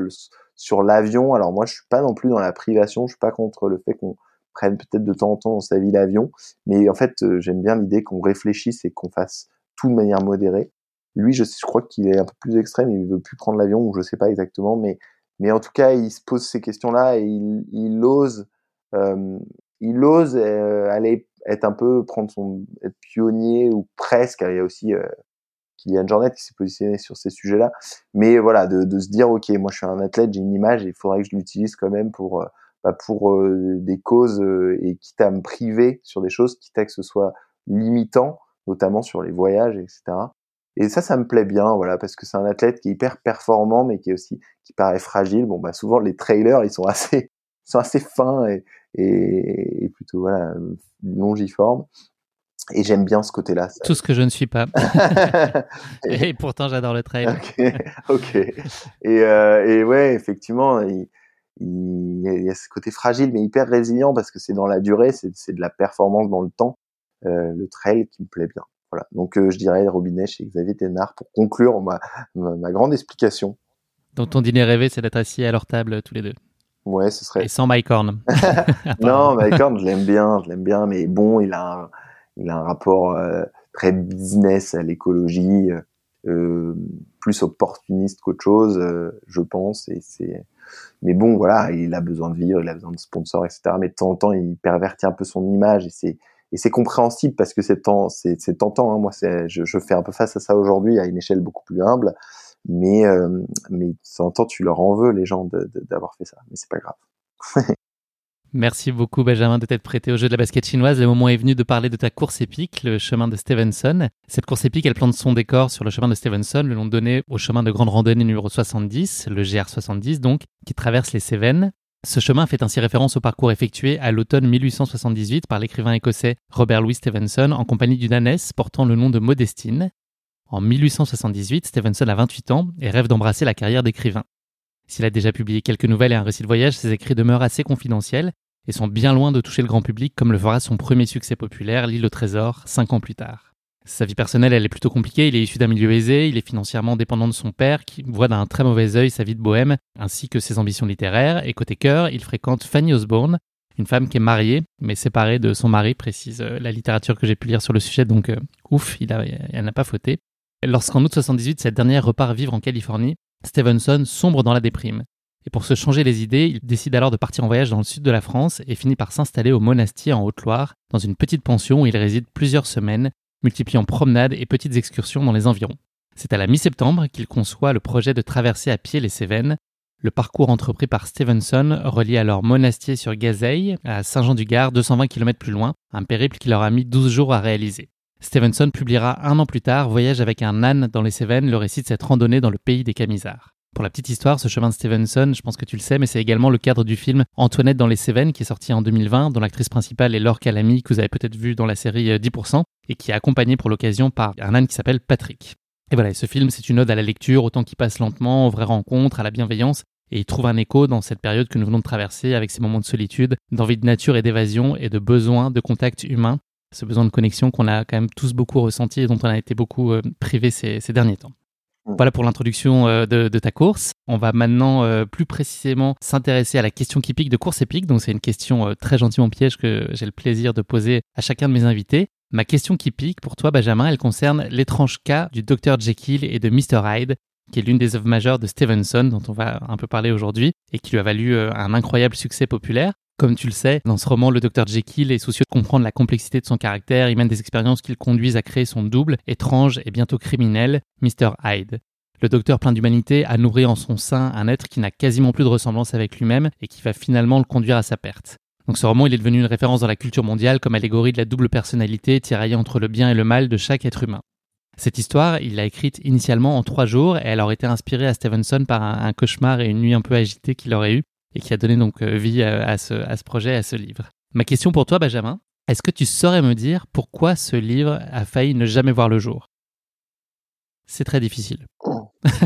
sur l'avion. Alors moi, je suis pas non plus dans la privation, je suis pas contre le fait qu'on prenne peut-être de temps en temps dans sa vie l'avion, mais en fait, euh, j'aime bien l'idée qu'on réfléchisse et qu'on fasse tout de manière modérée. Lui, je, je crois qu'il est un peu plus extrême, il veut plus prendre l'avion ou je sais pas exactement, mais mais en tout cas, il se pose ces questions-là et il, il ose euh, il ose euh, aller être un peu prendre son être pionnier ou presque. Il y a aussi euh, Kylian Jornet qui s'est positionné sur ces sujets-là. Mais voilà, de, se dire ok, moi je suis un athlète, j'ai une image, et il faudrait que je l'utilise quand même pour euh, bah, pour euh, des causes euh, et quitte à me priver sur des choses, quitte à que ce soit limitant, notamment sur les voyages, etc. Et ça, ça me plaît bien, voilà, parce que c'est un athlète qui est hyper performant, mais qui est aussi qui paraît fragile. Bon, bah souvent les trailers, ils sont assez, ils sont assez fins et, et, et plutôt voilà longiforme. Et j'aime bien ce côté-là. Tout ce que je ne suis pas. et pourtant, j'adore le trail. ok. ok. Et, euh, et ouais, effectivement, il, il, y a ce côté fragile mais hyper résilient parce que c'est dans la durée, c'est de la performance dans le temps. Euh, le trail qui me plaît bien. Voilà. Donc euh, je dirais Robinet chez Xavier Ténard pour conclure ma, ma, ma grande explication. Donc ton dîner rêvé, c'est d'être assis à leur table tous les deux. Ouais, ce serait. Et sans Mike Horn. non, Mike Horn, je l'aime bien, je l'aime bien, mais bon, il a un, il a un rapport euh, très business à l'écologie, euh, plus opportuniste qu'autre chose, euh, je pense. Et c'est. Mais bon, voilà, il a besoin de vivre, il a besoin de sponsors, etc. Mais de temps en temps, il pervertit un peu son image et c'est et c'est compréhensible parce que c'est tentant. Hein. Moi, je fais un peu face à ça aujourd'hui à une échelle beaucoup plus humble mais euh, mais temps tu leur en veux les gens d'avoir fait ça mais c'est pas grave Merci beaucoup Benjamin de t'être prêté au jeu de la basket chinoise. Le moment est venu de parler de ta course épique, le chemin de Stevenson. Cette course épique, elle plante son décor sur le chemin de Stevenson, le nom donné au chemin de grande randonnée numéro 70, le GR70 donc, qui traverse les Cévennes. Ce chemin fait ainsi référence au parcours effectué à l'automne 1878 par l'écrivain écossais Robert Louis Stevenson en compagnie d'une ânesse portant le nom de Modestine. En 1878, Stevenson a 28 ans et rêve d'embrasser la carrière d'écrivain. S'il a déjà publié quelques nouvelles et un récit de voyage, ses écrits demeurent assez confidentiels et sont bien loin de toucher le grand public comme le fera son premier succès populaire, L'île au trésor, cinq ans plus tard. Sa vie personnelle, elle est plutôt compliquée. Il est issu d'un milieu aisé, il est financièrement dépendant de son père, qui voit d'un très mauvais œil sa vie de bohème, ainsi que ses ambitions littéraires. Et côté cœur, il fréquente Fanny Osborne, une femme qui est mariée, mais séparée de son mari, précise euh, la littérature que j'ai pu lire sur le sujet, donc euh, ouf, elle n'a pas fauté. Lorsqu'en août 78, cette dernière repart vivre en Californie, Stevenson sombre dans la déprime. Et pour se changer les idées, il décide alors de partir en voyage dans le sud de la France et finit par s'installer au Monastier en Haute-Loire, dans une petite pension où il réside plusieurs semaines, multipliant promenades et petites excursions dans les environs. C'est à la mi-septembre qu'il conçoit le projet de traverser à pied les Cévennes. Le parcours entrepris par Stevenson relie alors Monastier sur Gazeille à Saint-Jean-du-Gard, 220 km plus loin, un périple qui leur a mis 12 jours à réaliser. Stevenson publiera un an plus tard Voyage avec un âne dans les Cévennes, le récit de cette randonnée dans le pays des Camisards. Pour la petite histoire, ce chemin de Stevenson, je pense que tu le sais, mais c'est également le cadre du film Antoinette dans les Cévennes qui est sorti en 2020, dont l'actrice principale est Laure Calamy, que vous avez peut-être vu dans la série 10%, euh, et qui est accompagnée pour l'occasion par un âne qui s'appelle Patrick. Et voilà, ce film, c'est une ode à la lecture, autant qu'il passe lentement, aux vraies rencontres, à la bienveillance, et il trouve un écho dans cette période que nous venons de traverser avec ces moments de solitude, d'envie de nature et d'évasion et de besoin de contact humain ce besoin de connexion qu'on a quand même tous beaucoup ressenti et dont on a été beaucoup euh, privé ces, derniers temps. Mm. Voilà pour l'introduction euh, de, ta course. On va maintenant euh, plus précisément s'intéresser à la question qui pique de course épique. Donc c'est une question très gentiment piège que j'ai le plaisir de poser à chacun de mes invités. Ma question qui pique pour toi, Benjamin, elle concerne l'étrange cas du Dr Jekyll et de Mr Hyde. qui est l'une des œuvres majeures de Stevenson, dont on va un peu parler aujourd'hui, et qui lui a valu euh, un incroyable succès populaire. Comme tu le sais, dans ce roman, le Dr Jekyll est soucieux de comprendre la complexité de son caractère, il mène des expériences qui le conduisent à créer son double, étrange et bientôt criminel, Mr. Hyde. Le docteur plein d'humanité a nourri en son sein un être qui n'a quasiment plus de ressemblance avec lui-même et qui va finalement le conduire à sa perte. Donc ce roman, il est devenu une référence dans la culture mondiale comme allégorie de la double personnalité tiraillée entre le bien et le mal de chaque être humain. Cette histoire, il l'a écrite initialement en trois jours et elle aurait été inspirée à Stevenson par un, cauchemar et une nuit un peu agitée qu'il aurait eu et qui a donné donc euh, vie à, ce, à ce projet, à ce livre. Ma question pour toi, Benjamin, est-ce que tu saurais me dire pourquoi ce livre a failli ne jamais voir le jour? C'est très difficile.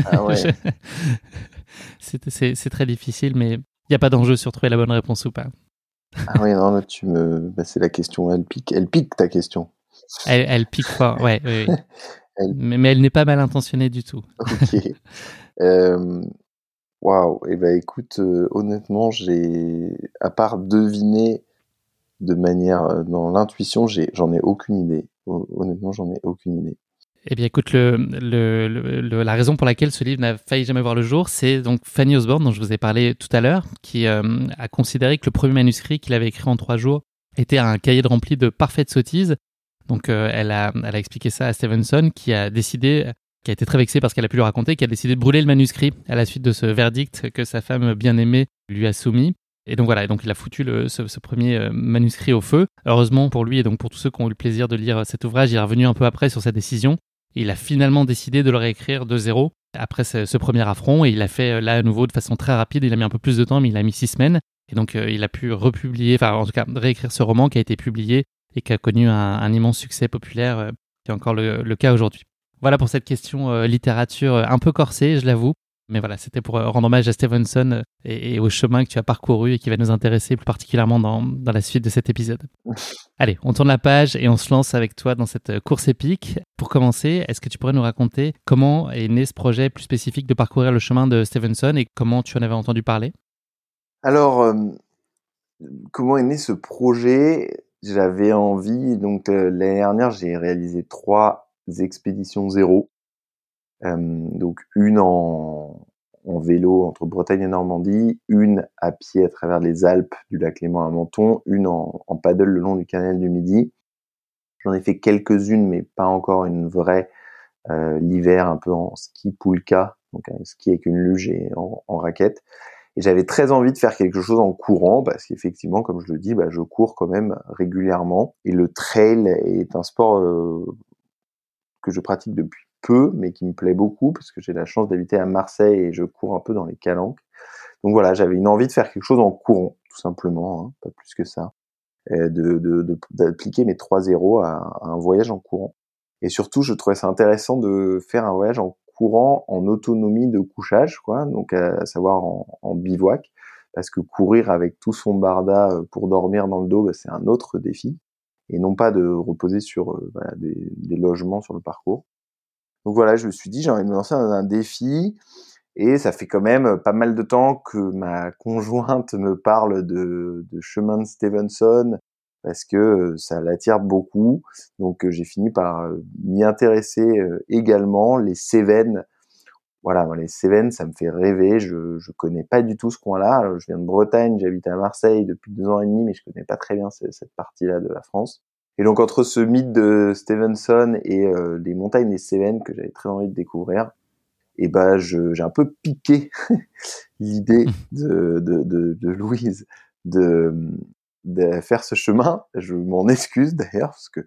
Ah ouais. c'est très difficile, mais il n'y a pas d'enjeu sur trouver la bonne réponse ou pas. ah oui, non, tu me. Bah, c'est la question. Elle pique, elle pique ta question. Elle, pique fort, ouais. Mais, elle n'est pas mal intentionnée du tout. Ok. Euh, waouh. Et eh ben écoute, euh, honnêtement, j'ai, à part deviner de manière euh, dans l'intuition, j'en ai aucune idée. Honnêtement, j'en ai aucune idée. Eh bien, écoute, le, la raison pour laquelle ce livre n'a failli jamais voir le jour, c'est donc Fanny Osborne, dont je vous ai parlé tout à l'heure, qui a considéré que le premier manuscrit qu'il avait écrit en trois jours était un cahier de rempli de parfaites sottises donc euh, elle a expliqué ça à Stevenson qui a décidé, qui a été très vexé parce qu'elle a pu lui raconter, qui a décidé de brûler le manuscrit à la suite de ce verdict que sa femme bien aimée lui a soumis. Et donc voilà, et donc il a foutu ce, premier euh, manuscrit au feu. Heureusement pour lui et donc pour tous ceux qui ont eu le plaisir de lire cet ouvrage, il est revenu un peu après sur sa décision. Il a finalement décidé de le réécrire de zéro après ce, premier affront et il a fait euh, là à nouveau de façon très rapide. Il a mis un peu plus de temps, mais il a mis six semaines. Et donc il a pu republier, enfin en tout cas réécrire ce roman qui a été publié et qui a connu un, immense succès populaire, euh, qui est encore le, cas aujourd'hui. Voilà pour cette question euh, littérature euh, un peu corsée, je l'avoue. Mais voilà, c'était pour rendre hommage à Stevenson et, au chemin que tu as parcouru et qui va nous intéresser plus particulièrement dans, dans la suite de cet épisode. Allez, on tourne la page et on se lance avec toi dans cette course épique. Pour commencer, est-ce que tu pourrais nous raconter comment est né ce projet plus spécifique de parcourir le chemin de Stevenson et comment tu en avais entendu parler? Alors, comment est né ce projet? J'avais envie, donc euh, l'année dernière, j'ai réalisé trois expéditions zéro. Donc une en, en, vélo entre Bretagne et Normandie, une à pied à travers les Alpes du lac Léman à Menton, une en, paddle le long du canal du Midi. J'en ai fait quelques-unes, mais pas encore une vraie euh, l'hiver, un peu en ski poulka, donc un ski avec une luge et en, en raquette. Et j'avais très envie de faire quelque chose en courant parce qu'effectivement, comme je le dis, bah, je cours quand même régulièrement. Et le trail est un sport euh, que je pratique depuis peu, mais qui me plaît beaucoup parce que j'ai la chance d'habiter à Marseille et je cours un peu dans les calanques. Donc voilà, j'avais une envie de faire quelque chose en courant, tout simplement, hein, pas plus que ça, de d'appliquer mes 3 zéros à, à un voyage en courant. Et surtout, je trouvais ça intéressant de faire un voyage en courant en autonomie de couchage, quoi, donc à, savoir en, bivouac, parce que courir avec tout son barda euh, pour dormir dans le dos, bah, c'est un autre défi, et non pas de reposer sur euh, des, logements sur le parcours. Donc voilà, je me suis dit, j'ai envie de me lancer dans un défi, et ça fait quand même pas mal de temps que ma conjointe me parle de, de chemin de Stevenson, parce que euh, ça l'attire beaucoup. Donc euh, j'ai fini par m'y intéresser également. Les Cévennes, voilà, les Cévennes, ça me fait rêver. Je je connais pas du tout ce coin-là. Je viens de Bretagne, j'habite à Marseille depuis deux ans et demi, mais je connais pas très bien cette partie-là de la France. Et donc entre ce mythe de Stevenson et les montagnes des Cévennes que j'avais très envie de découvrir, et eh ben j'ai un peu piqué l'idée de, de, de, de, Louise de, de faire ce chemin. Je m'en excuse d'ailleurs parce que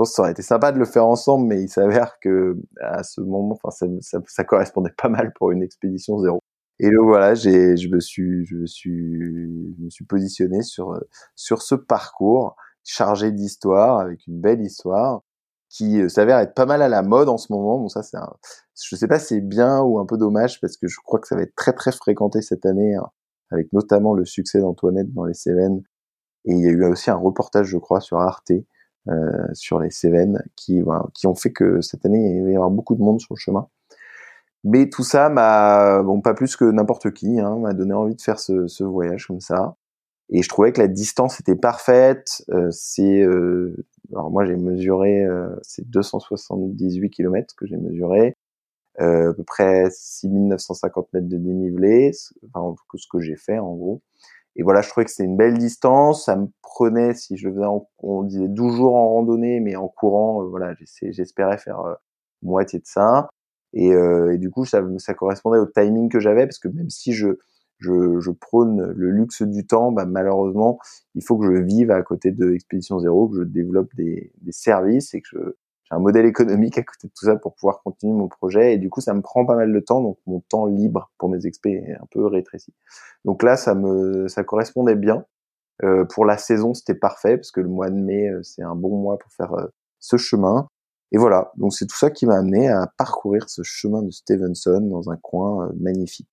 pense que ça aurait été sympa de le faire ensemble, mais il s'avère que à ce moment, enfin, ça, correspondait pas mal pour une expédition zéro. Et donc voilà, j'ai, je me suis, je me suis, je me suis positionné sur sur ce parcours chargé d'histoire avec une belle histoire qui euh, s'avère être pas mal à la mode en ce moment. Bon, ça c'est, un, je sais pas si c'est bien ou un peu dommage parce que je crois que ça va être très très fréquenté cette année, hein, avec notamment le succès d'Antoinette dans les Cévennes et il y a eu aussi un reportage, je crois, sur Arte, euh, sur les Cévennes, qui, voilà, qui ont fait que cette année, il va y avoir beaucoup de monde sur le chemin. Mais tout ça m'a, bon, pas plus que n'importe qui, hein, m'a donné envie de faire ce, ce, voyage comme ça. Et je trouvais que la distance était parfaite. Euh, c'est, euh, alors moi j'ai mesuré, euh, c'est 278 km que j'ai mesuré. à peu près 6950 mètres de dénivelé, enfin en tout cas ce que j'ai fait en gros. Et voilà, je trouvais que c'était une belle distance. Ça me prenait, si je faisais, on disait 12 jours en randonnée, mais en courant, voilà, j'espérais faire moitié de ça. Et, et, du coup, ça, correspondait au timing que j'avais, parce que même si je je, je, prône le luxe du temps, bah, malheureusement, il faut que je vive à côté de Expédition Zéro, que je développe des, des services et que un modèle économique à côté de tout ça pour pouvoir continuer mon projet. Et du coup, ça me prend pas mal de temps, donc mon temps libre pour mes expés est un peu rétréci. Donc là, ça me, ça correspondait bien. Euh, pour la saison, c'était parfait parce que le mois de mai, euh, c'est un bon mois pour faire euh, ce chemin. Et voilà, donc c'est tout ça qui m'a amené à parcourir ce chemin de Stevenson dans un coin magnifique.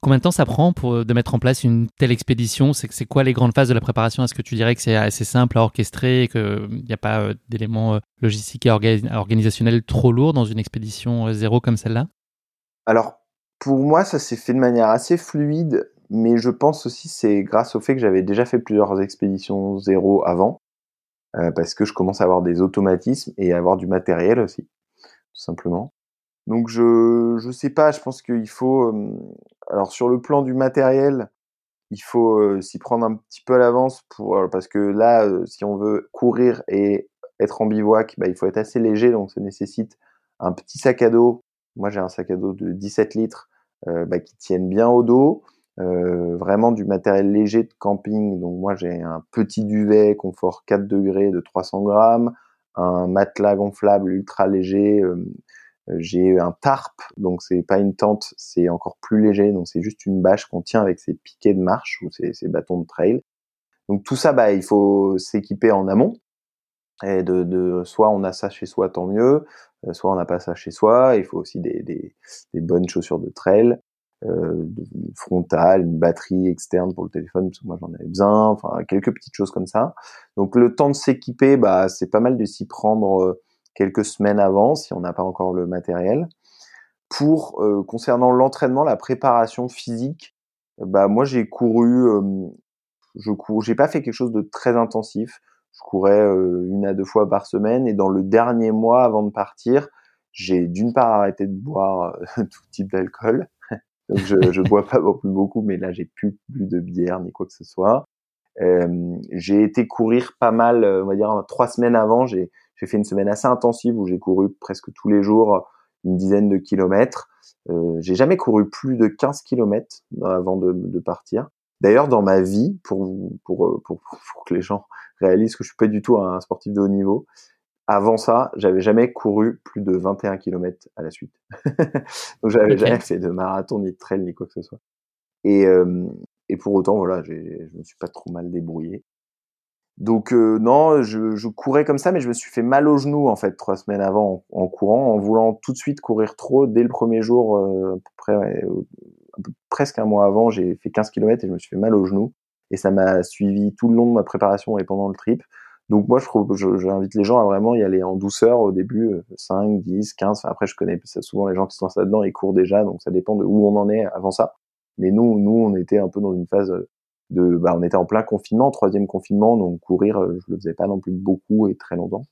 Combien de temps ça prend pour euh, mettre en place une telle expédition? C'est quoi les grandes phases de la préparation? Est-ce que tu dirais que c'est assez simple à orchestrer et qu'il n'y a pas euh, d'éléments euh, logistiques et organisationnels trop lourds dans une expédition zéro comme celle-là? Alors, pour moi, ça s'est fait de manière assez fluide, mais je pense aussi c'est grâce au fait que j'avais déjà fait plusieurs expéditions zéro avant, parce que je commence à avoir des automatismes et à avoir du matériel aussi, tout simplement. Donc je je sais pas, je pense qu'il faut alors sur le plan du matériel, il faut s'y prendre un petit peu à l'avance pour parce que là si on veut courir et être en bivouac, bah, il faut être assez léger donc ça nécessite un petit sac à dos. Moi j'ai un sac à dos de 17 litres bah, qui tienne bien au dos. vraiment du matériel léger de camping. Donc moi j'ai un petit duvet confort 4 degrés de 300 grammes, un matelas gonflable ultra léger j'ai un tarp, donc c'est pas une tente, c'est encore plus léger, donc c'est juste une bâche qu'on tient avec ses piquets de marche ou ses, bâtons de trail. Donc tout ça, bah, il faut s'équiper en amont. Et de, soit on a ça chez soi, tant mieux, euh, soit on n'a pas ça chez soi. Il faut aussi des bonnes chaussures de trail, euh, frontale, une batterie externe pour le téléphone, parce que moi j'en avais besoin, enfin quelques petites choses comme ça. Donc le temps de s'équiper, bah c'est pas mal de s'y prendre euh, quelques semaines avant si on n'a pas encore le matériel. Pour euh, concernant l'entraînement, la préparation physique, bah moi j'ai couru, euh, je cours, j'ai pas fait quelque chose de très intensif. Je courais euh, une à deux fois par semaine et dans le dernier mois avant de partir, j'ai d'une part arrêté de boire tout type d'alcool. Donc je, je bois pas plus beaucoup, mais là j'ai plus plus de bière ni quoi que ce soit. j'ai été courir pas mal, on va dire trois semaines avant. J'ai j'ai fait une semaine assez intensive où j'ai couru presque tous les jours une dizaine de kilomètres. Euh, j'ai jamais couru plus de 15 kilomètres avant de, de partir. D'ailleurs, dans ma vie, pour, pour, pour, pour, que les gens réalisent que je suis pas du tout un sportif de haut niveau, avant ça, j'avais jamais couru plus de 21 kilomètres à la suite. Donc, j'avais jamais fait de marathon, ni de trail, ni quoi que ce soit. Et, euh, et pour autant, voilà, je me suis pas trop mal débrouillé. Donc euh, non, je, je, courais comme ça, mais je me suis fait mal au genou en fait trois semaines avant en, courant, en voulant tout de suite courir trop dès le premier jour, euh, près presque un mois avant, j'ai fait 15 km et je me suis fait mal au genou et ça m'a suivi tout le long de ma préparation et pendant le trip. Donc moi, je j'invite les gens à vraiment y aller en douceur au début, 5, 10, 15. après, je connais souvent les gens qui se lancent là-dedans, ils courent déjà, donc ça dépend de où on en est avant ça. Mais nous, nous, on était un peu dans une phase de, bah, on était en plein confinement, troisième confinement, donc courir, euh, je le faisais pas non plus beaucoup et très longtemps.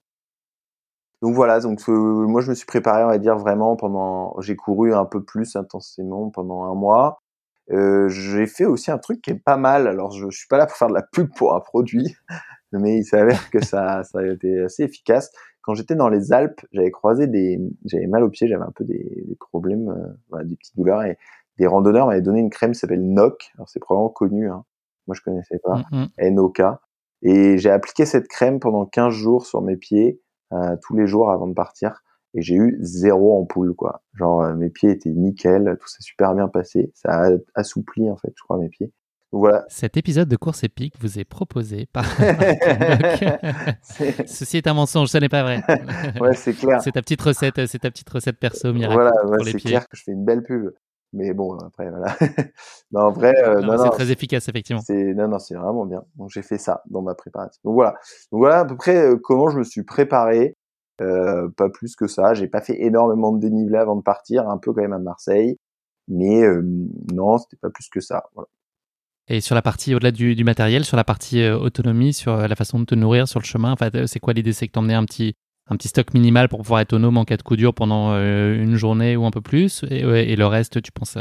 Donc voilà, donc euh, moi je me suis préparé, on va dire vraiment pendant, j'ai couru un peu plus intensément pendant un mois. Euh, j'ai fait aussi un truc qui est pas mal. Alors je, je suis pas là pour faire de la pub pour un produit, mais il s'avère que ça, ça a été assez efficace. Quand j'étais dans les Alpes, j'avais croisé des, j'avais mal aux pieds, j'avais un peu des, des problèmes, euh, voilà, des petites douleurs et des randonneurs m'avaient donné une crème qui s'appelle NOC. Alors c'est probablement connu, hein. Moi, je connaissais pas. Mm NOK. Et j'ai appliqué cette crème pendant 15 jours sur mes pieds, euh, tous les jours avant de partir. Et j'ai eu zéro ampoule, quoi. Genre, euh, mes pieds étaient nickel, tout s'est super bien passé. Ça a assoupli, en fait, je crois, mes pieds. Voilà. Cet épisode de course épique vous est proposé par. Ceci est un mensonge, ce n'est pas vrai. ouais, c'est clair. C'est ta petite recette, c'est ta petite recette perso miracle. Voilà, c'est clair que je fais une belle pub. Mais bon, après, voilà. non, en vrai, euh, non, c'est très efficace, effectivement. C'est, non, non, c'est vraiment bien. Donc, j'ai fait ça dans ma préparation. Donc, voilà. Donc, voilà à peu près euh, comment je me suis préparé. Euh, pas plus que ça. J'ai pas fait énormément de dénivelé avant de partir, un peu quand même à Marseille. Mais euh, non, c'était pas plus que ça. Voilà. Et sur la partie au-delà du, du, matériel, sur la partie autonomie, sur la façon de te nourrir sur le chemin, enfin, c'est quoi l'idée? C'est que t'emmenais un petit, un petit stock minimal pour pouvoir être autonome en cas de coup dur pendant une journée ou un peu plus, et, le reste, tu penses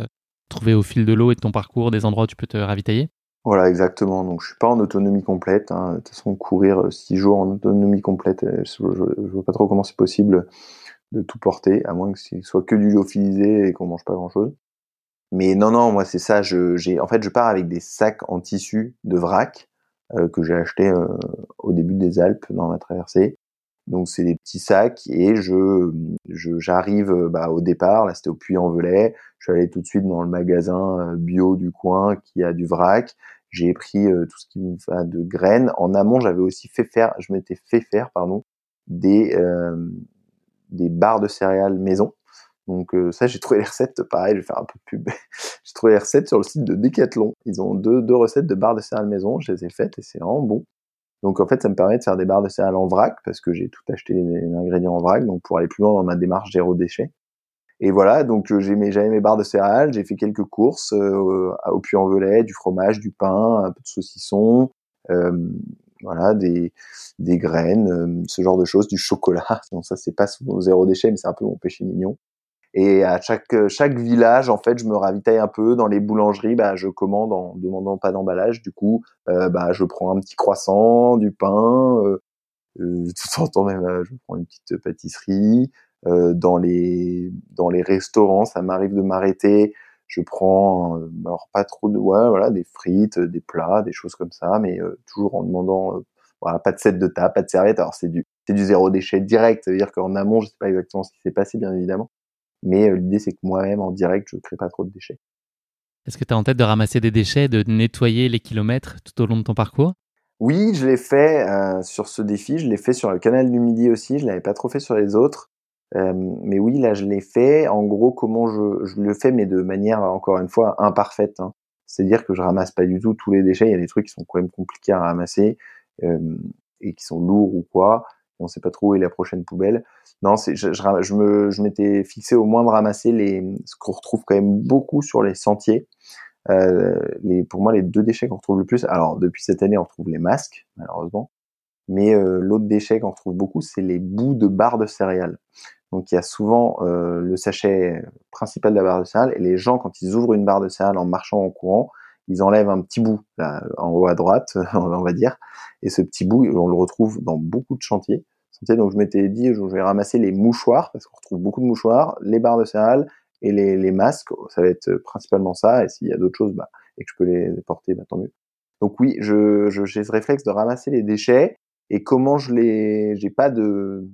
trouver au fil de l'eau et de ton parcours des endroits où tu peux te ravitailler? Voilà, exactement. Donc, je suis pas en autonomie complète. Hein. De toute façon, courir euh, six jours en autonomie complète, euh, je, je, vois pas trop comment c'est possible de tout porter, à moins que ce soit que du lyophilisé et qu'on mange pas grand chose. Mais non, non, moi c'est ça. Je, en fait, je pars avec des sacs en tissu de vrac euh, que j'ai acheté au début des Alpes dans ma traversée. Donc c'est des petits sacs et je, j'arrive bah, au départ. Là, c'était au Puy-en-Velay. Je suis allé tout de suite dans le magasin bio du coin qui a du vrac j'ai pris euh, tout ce qui me va de graines. En amont, j'avais aussi fait faire, je m'étais fait faire, pardon, des euh, des barres de céréales maison. Donc euh, ça, j'ai trouvé les recettes, pareil, je vais faire un peu de pub. j'ai trouvé les recettes sur le site de Decathlon. Ils ont deux, deux recettes de barres de céréales maison, je les ai faites et c'est vraiment bon. Donc en fait, ça me permet de faire des barres de céréales en vrac parce que j'ai tout acheté les, ingrédients en vrac, donc pour aller plus loin dans ma démarche zéro déchet. Et voilà, donc euh, j'ai mes, j'avais mes barres de céréales, j'ai fait quelques courses euh, au puy-en-velay, du fromage, du pain, un peu de saucisson, euh, voilà, des, des graines, ce genre de choses, du chocolat. Donc ça, c'est pas zéro déchet, mais c'est un peu mon péché mignon. Et à chaque chaque village, en fait, je me ravitaille un peu. Dans les boulangeries, bah, je commande en demandant pas d'emballage. Du coup, euh, bah, je prends un petit croissant, du pain. Euh, tout en temps même, je prends une petite pâtisserie. Euh, dans les dans les restaurants, ça m'arrive de m'arrêter. Je prends euh, alors pas trop de ouais, voilà des frites, des plats, des choses comme ça, mais euh, toujours en demandant voilà pas de set de table, pas de serviette. Alors c'est du c'est du zéro déchet direct, ça veut dire qu'en amont, je sais pas exactement ce qui s'est passé bien évidemment, mais l'idée c'est que moi-même en direct, je crée pas trop de déchets. Est-ce que tu as en tête de ramasser des déchets, de nettoyer les kilomètres tout au long de ton parcours? Oui, je l'ai fait euh, sur ce défi, je l'ai fait sur le canal du Midi aussi, je l'avais pas trop fait sur les autres. Euh, mais oui, là, je l'ai fait. En gros, comment je, je, le fais, mais de manière, encore une fois, imparfaite. Hein. C'est-à-dire que je ramasse pas du tout tous les déchets. Il y a des trucs qui sont quand même compliqués à ramasser euh, et qui sont lourds ou quoi. On sait pas trop où est la prochaine poubelle. Non, je, je, me, je m'étais fixé au moins de ramasser les, ce qu'on retrouve quand même beaucoup sur les sentiers. Euh, pour moi, les deux déchets qu'on retrouve le plus. Alors, depuis cette année, on retrouve les masques, malheureusement. Mais euh, l'autre déchet qu'on retrouve beaucoup, c'est les bouts de barres de céréales. Donc il y a souvent euh, le sachet principal de la barre de céréales et les gens quand ils ouvrent une barre de céréales en marchant en courant, ils enlèvent un petit bout là, en haut à droite, on va dire, et ce petit bout, on le retrouve dans beaucoup de chantiers. Donc je m'étais dit, je vais ramasser les mouchoirs parce qu'on retrouve beaucoup de mouchoirs, les barres de céréales et les, masques. Ça va être principalement ça. Et s'il y a d'autres choses, bah, et que je peux les porter, bah, tant mieux. Donc oui, je, j'ai ce réflexe de ramasser les déchets. Et comment je les, j'ai pas de,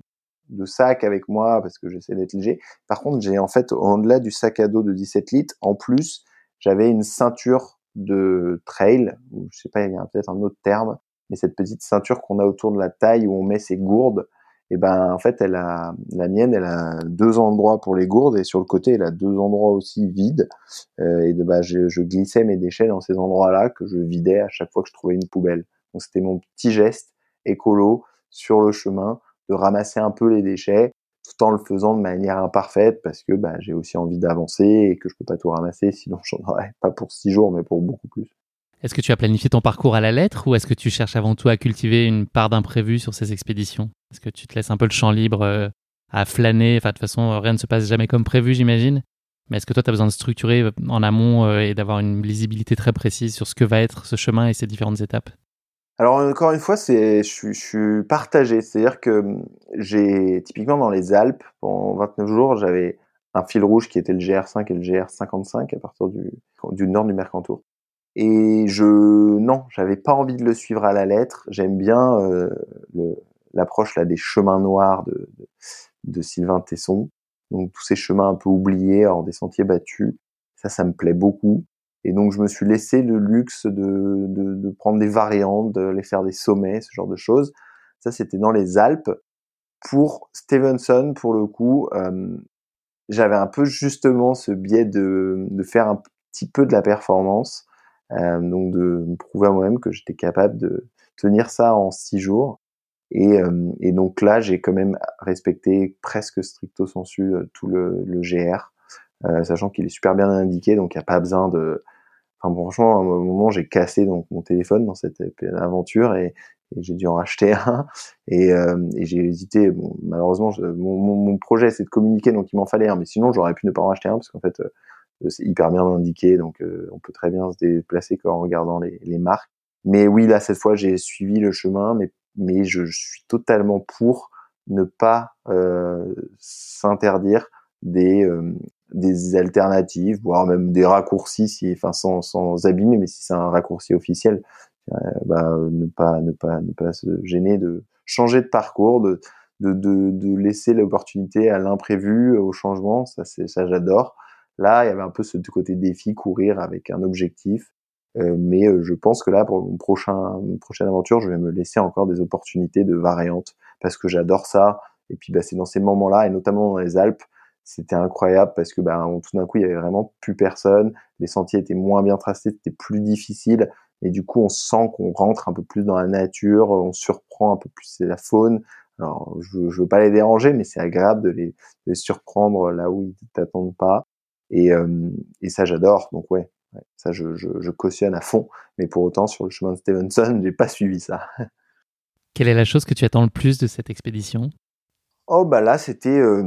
de sac avec moi parce que j'essaie d'être léger. Par contre, j'ai en fait, au-delà du sac à dos de 17 litres, en plus, j'avais une ceinture de trail, ou je sais pas, il y a peut-être un autre terme, mais cette petite ceinture qu'on a autour de la taille où on met ses gourdes, et ben en fait, elle a la mienne, elle a deux endroits pour les gourdes et sur le côté, elle a deux endroits aussi vides. Euh, et de, bah, je, je, glissais mes déchets dans ces endroits-là que je vidais à chaque fois que je trouvais une poubelle. Donc c'était mon petit geste écolo sur le chemin de ramasser un peu les déchets tout en le faisant de manière imparfaite parce que bah, j'ai aussi envie d'avancer et que je peux pas tout ramasser sinon j'en aurais pas pour six jours mais pour beaucoup plus. Est-ce que tu as planifié ton parcours à la lettre ou est-ce que tu cherches avant tout à cultiver une part d'imprévu sur ces expéditions? Est-ce que tu te laisses un peu le champ libre euh, à flâner? Enfin, de toute façon, rien ne se passe jamais comme prévu, j'imagine. Mais est-ce que toi, tu as besoin de structurer en amont euh, et d'avoir une lisibilité très précise sur ce que va être ce chemin et ses différentes étapes? Alors encore une fois, c'est je, suis partagé, c'est-à-dire que hum, j'ai typiquement dans les Alpes pendant 29 jours, j'avais un fil rouge qui était le GR5 et le GR55 à partir du, du nord du Mercantour. Et je non, j'avais pas envie de le suivre à la lettre. J'aime bien euh, l'approche là des chemins noirs de, de, de, Sylvain Tesson, donc tous ces chemins un peu oubliés, hors des sentiers battus. Ça, ça me plaît beaucoup. Et donc, je me suis laissé le luxe de, de, de, prendre des variantes, de les faire des sommets, ce genre de choses. Ça, c'était dans les Alpes. Pour Stevenson, pour le coup, euh, j'avais un peu justement ce biais de, de, faire un petit peu de la performance. Euh, donc, de me prouver à moi-même que j'étais capable de tenir ça en six jours. Et, euh, et donc là, j'ai quand même respecté presque stricto sensu tout le, le GR. Euh, sachant qu'il est super bien indiqué, donc il n'y a pas besoin de. Enfin, franchement, à un moment, j'ai cassé donc mon téléphone dans cette aventure et, j'ai dû en racheter un et, et j'ai hésité. Bon, malheureusement, mon, projet c'est de communiquer, donc il m'en fallait un, mais sinon j'aurais pu ne pas en racheter un parce qu'en fait c'est hyper bien indiqué, donc on peut très bien se déplacer en regardant les, les marques. Mais oui, là cette fois j'ai suivi le chemin, mais mais je, je suis totalement pour ne pas euh, s'interdire des des alternatives, voire même des raccourcis, si, enfin sans, sans abîmer, mais si c'est un raccourci officiel, euh, bah, ne pas ne pas ne pas se gêner de changer de parcours, de de, de, de laisser l'opportunité à l'imprévu, au changement, ça c'est ça j'adore. Là, il y avait un peu ce côté défi, courir avec un objectif, euh, mais euh, je pense que là pour mon prochain prochaine aventure, je vais me laisser encore des opportunités de variantes parce que j'adore ça. Et puis bah, c'est dans ces moments-là, et notamment dans les Alpes, c'était incroyable parce que bah, tout d'un coup il y avait vraiment plus personne, les sentiers étaient moins bien tracés, c'était plus difficile et du coup on sent qu'on rentre un peu plus dans la nature, on surprend un peu plus la faune. Alors je, je veux pas les déranger, mais c'est agréable de les, de surprendre là où ils t'attendent pas et, euh, et ça j'adore donc ouais, ça je, je, je, cautionne à fond, mais pour autant sur le chemin de Stevenson j'ai pas suivi ça. Quelle est la chose que tu attends le plus de cette expédition? Oh bah là c'était euh,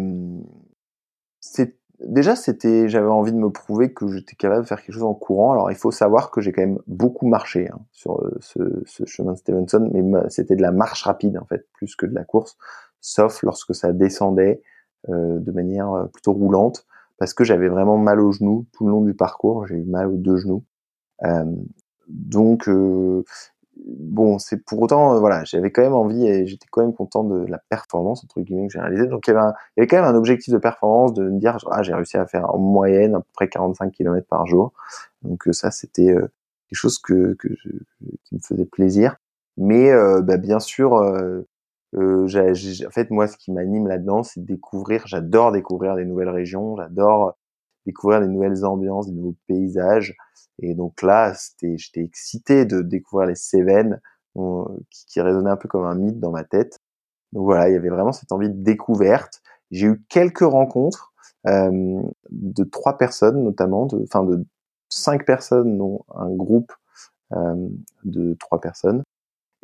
c'est déjà c'était j'avais envie de me prouver que j'étais capable de faire quelque chose en courant. Alors il faut savoir que j'ai quand même beaucoup marché hein, sur euh, ce, ce, chemin de Stevenson, mais c'était de la marche rapide en fait plus que de la course, sauf lorsque ça descendait euh, de manière euh, plutôt roulante, parce que j'avais vraiment mal aux genoux tout le long du parcours. J'ai eu mal aux deux genoux. Euh, donc euh, bon, c'est pour autant, euh, voilà, j'avais quand même envie et j'étais quand même content de la performance entre guillemets que j'ai réalisée. Donc il y, avait il y avait quand même un objectif de performance de me dire, ah, j'ai réussi à faire en moyenne à peu près 45 km par jour. Donc euh, ça, c'était euh, quelque chose que, que je, qui me faisait plaisir. Mais bah, bien sûr, euh, en fait, moi, ce qui m'anime là-dedans, c'est découvrir. J'adore découvrir des nouvelles régions. J'adore découvrir des nouvelles ambiances, des nouveaux paysages. Et donc là, c'était, j'étais excité de découvrir les Cévennes, qui, qui résonnaient un peu comme un mythe dans ma tête. Donc voilà, il y avait vraiment cette envie de découverte. J'ai eu quelques rencontres euh, de trois personnes notamment, enfin de, cinq personnes, dont un groupe euh, de trois personnes.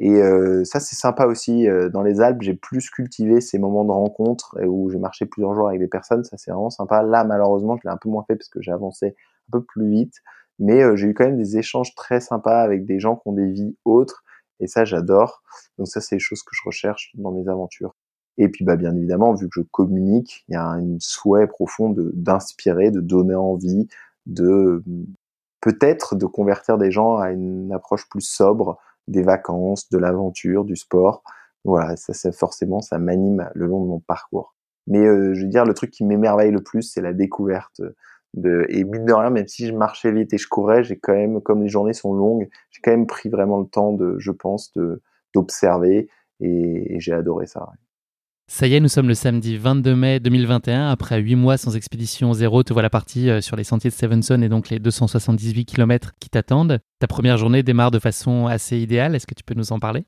Et euh, ça, c'est sympa aussi. Euh, dans les Alpes, j'ai plus cultivé ces moments de rencontre où j'ai marché plusieurs jours avec des personnes. Ça, c'est vraiment sympa. Là, malheureusement, je l'ai un peu moins fait parce que j'ai avancé un peu plus vite. Mais euh, j'ai eu quand même des échanges très sympas avec des gens qui ont des vies autres. Et ça, j'adore. Donc ça, c'est les choses que je recherche dans mes aventures. Et puis, bah, bien évidemment, vu que je communique, il y a un souhait profond d'inspirer, de donner envie, de peut-être de convertir des gens à une approche plus sobre des vacances, de l'aventure, du sport. Voilà, ça, ça forcément, ça m'anime le long de mon parcours. Mais euh, je veux dire, le truc qui m'émerveille le plus, c'est la découverte de et mine de rien, même si je marchais vite et je courais, j'ai quand même, comme les journées sont longues, j'ai quand même pris vraiment le temps de, je pense, de d'observer et, j'ai adoré ça. Ça y est, nous sommes le samedi 22 mai 2021. Après 8 mois sans expédition zéro, te voilà parti euh, sur les sentiers de Stevenson et donc les 278 km qui t'attendent. Ta première journée démarre de façon assez idéale. Est-ce que tu peux nous en parler?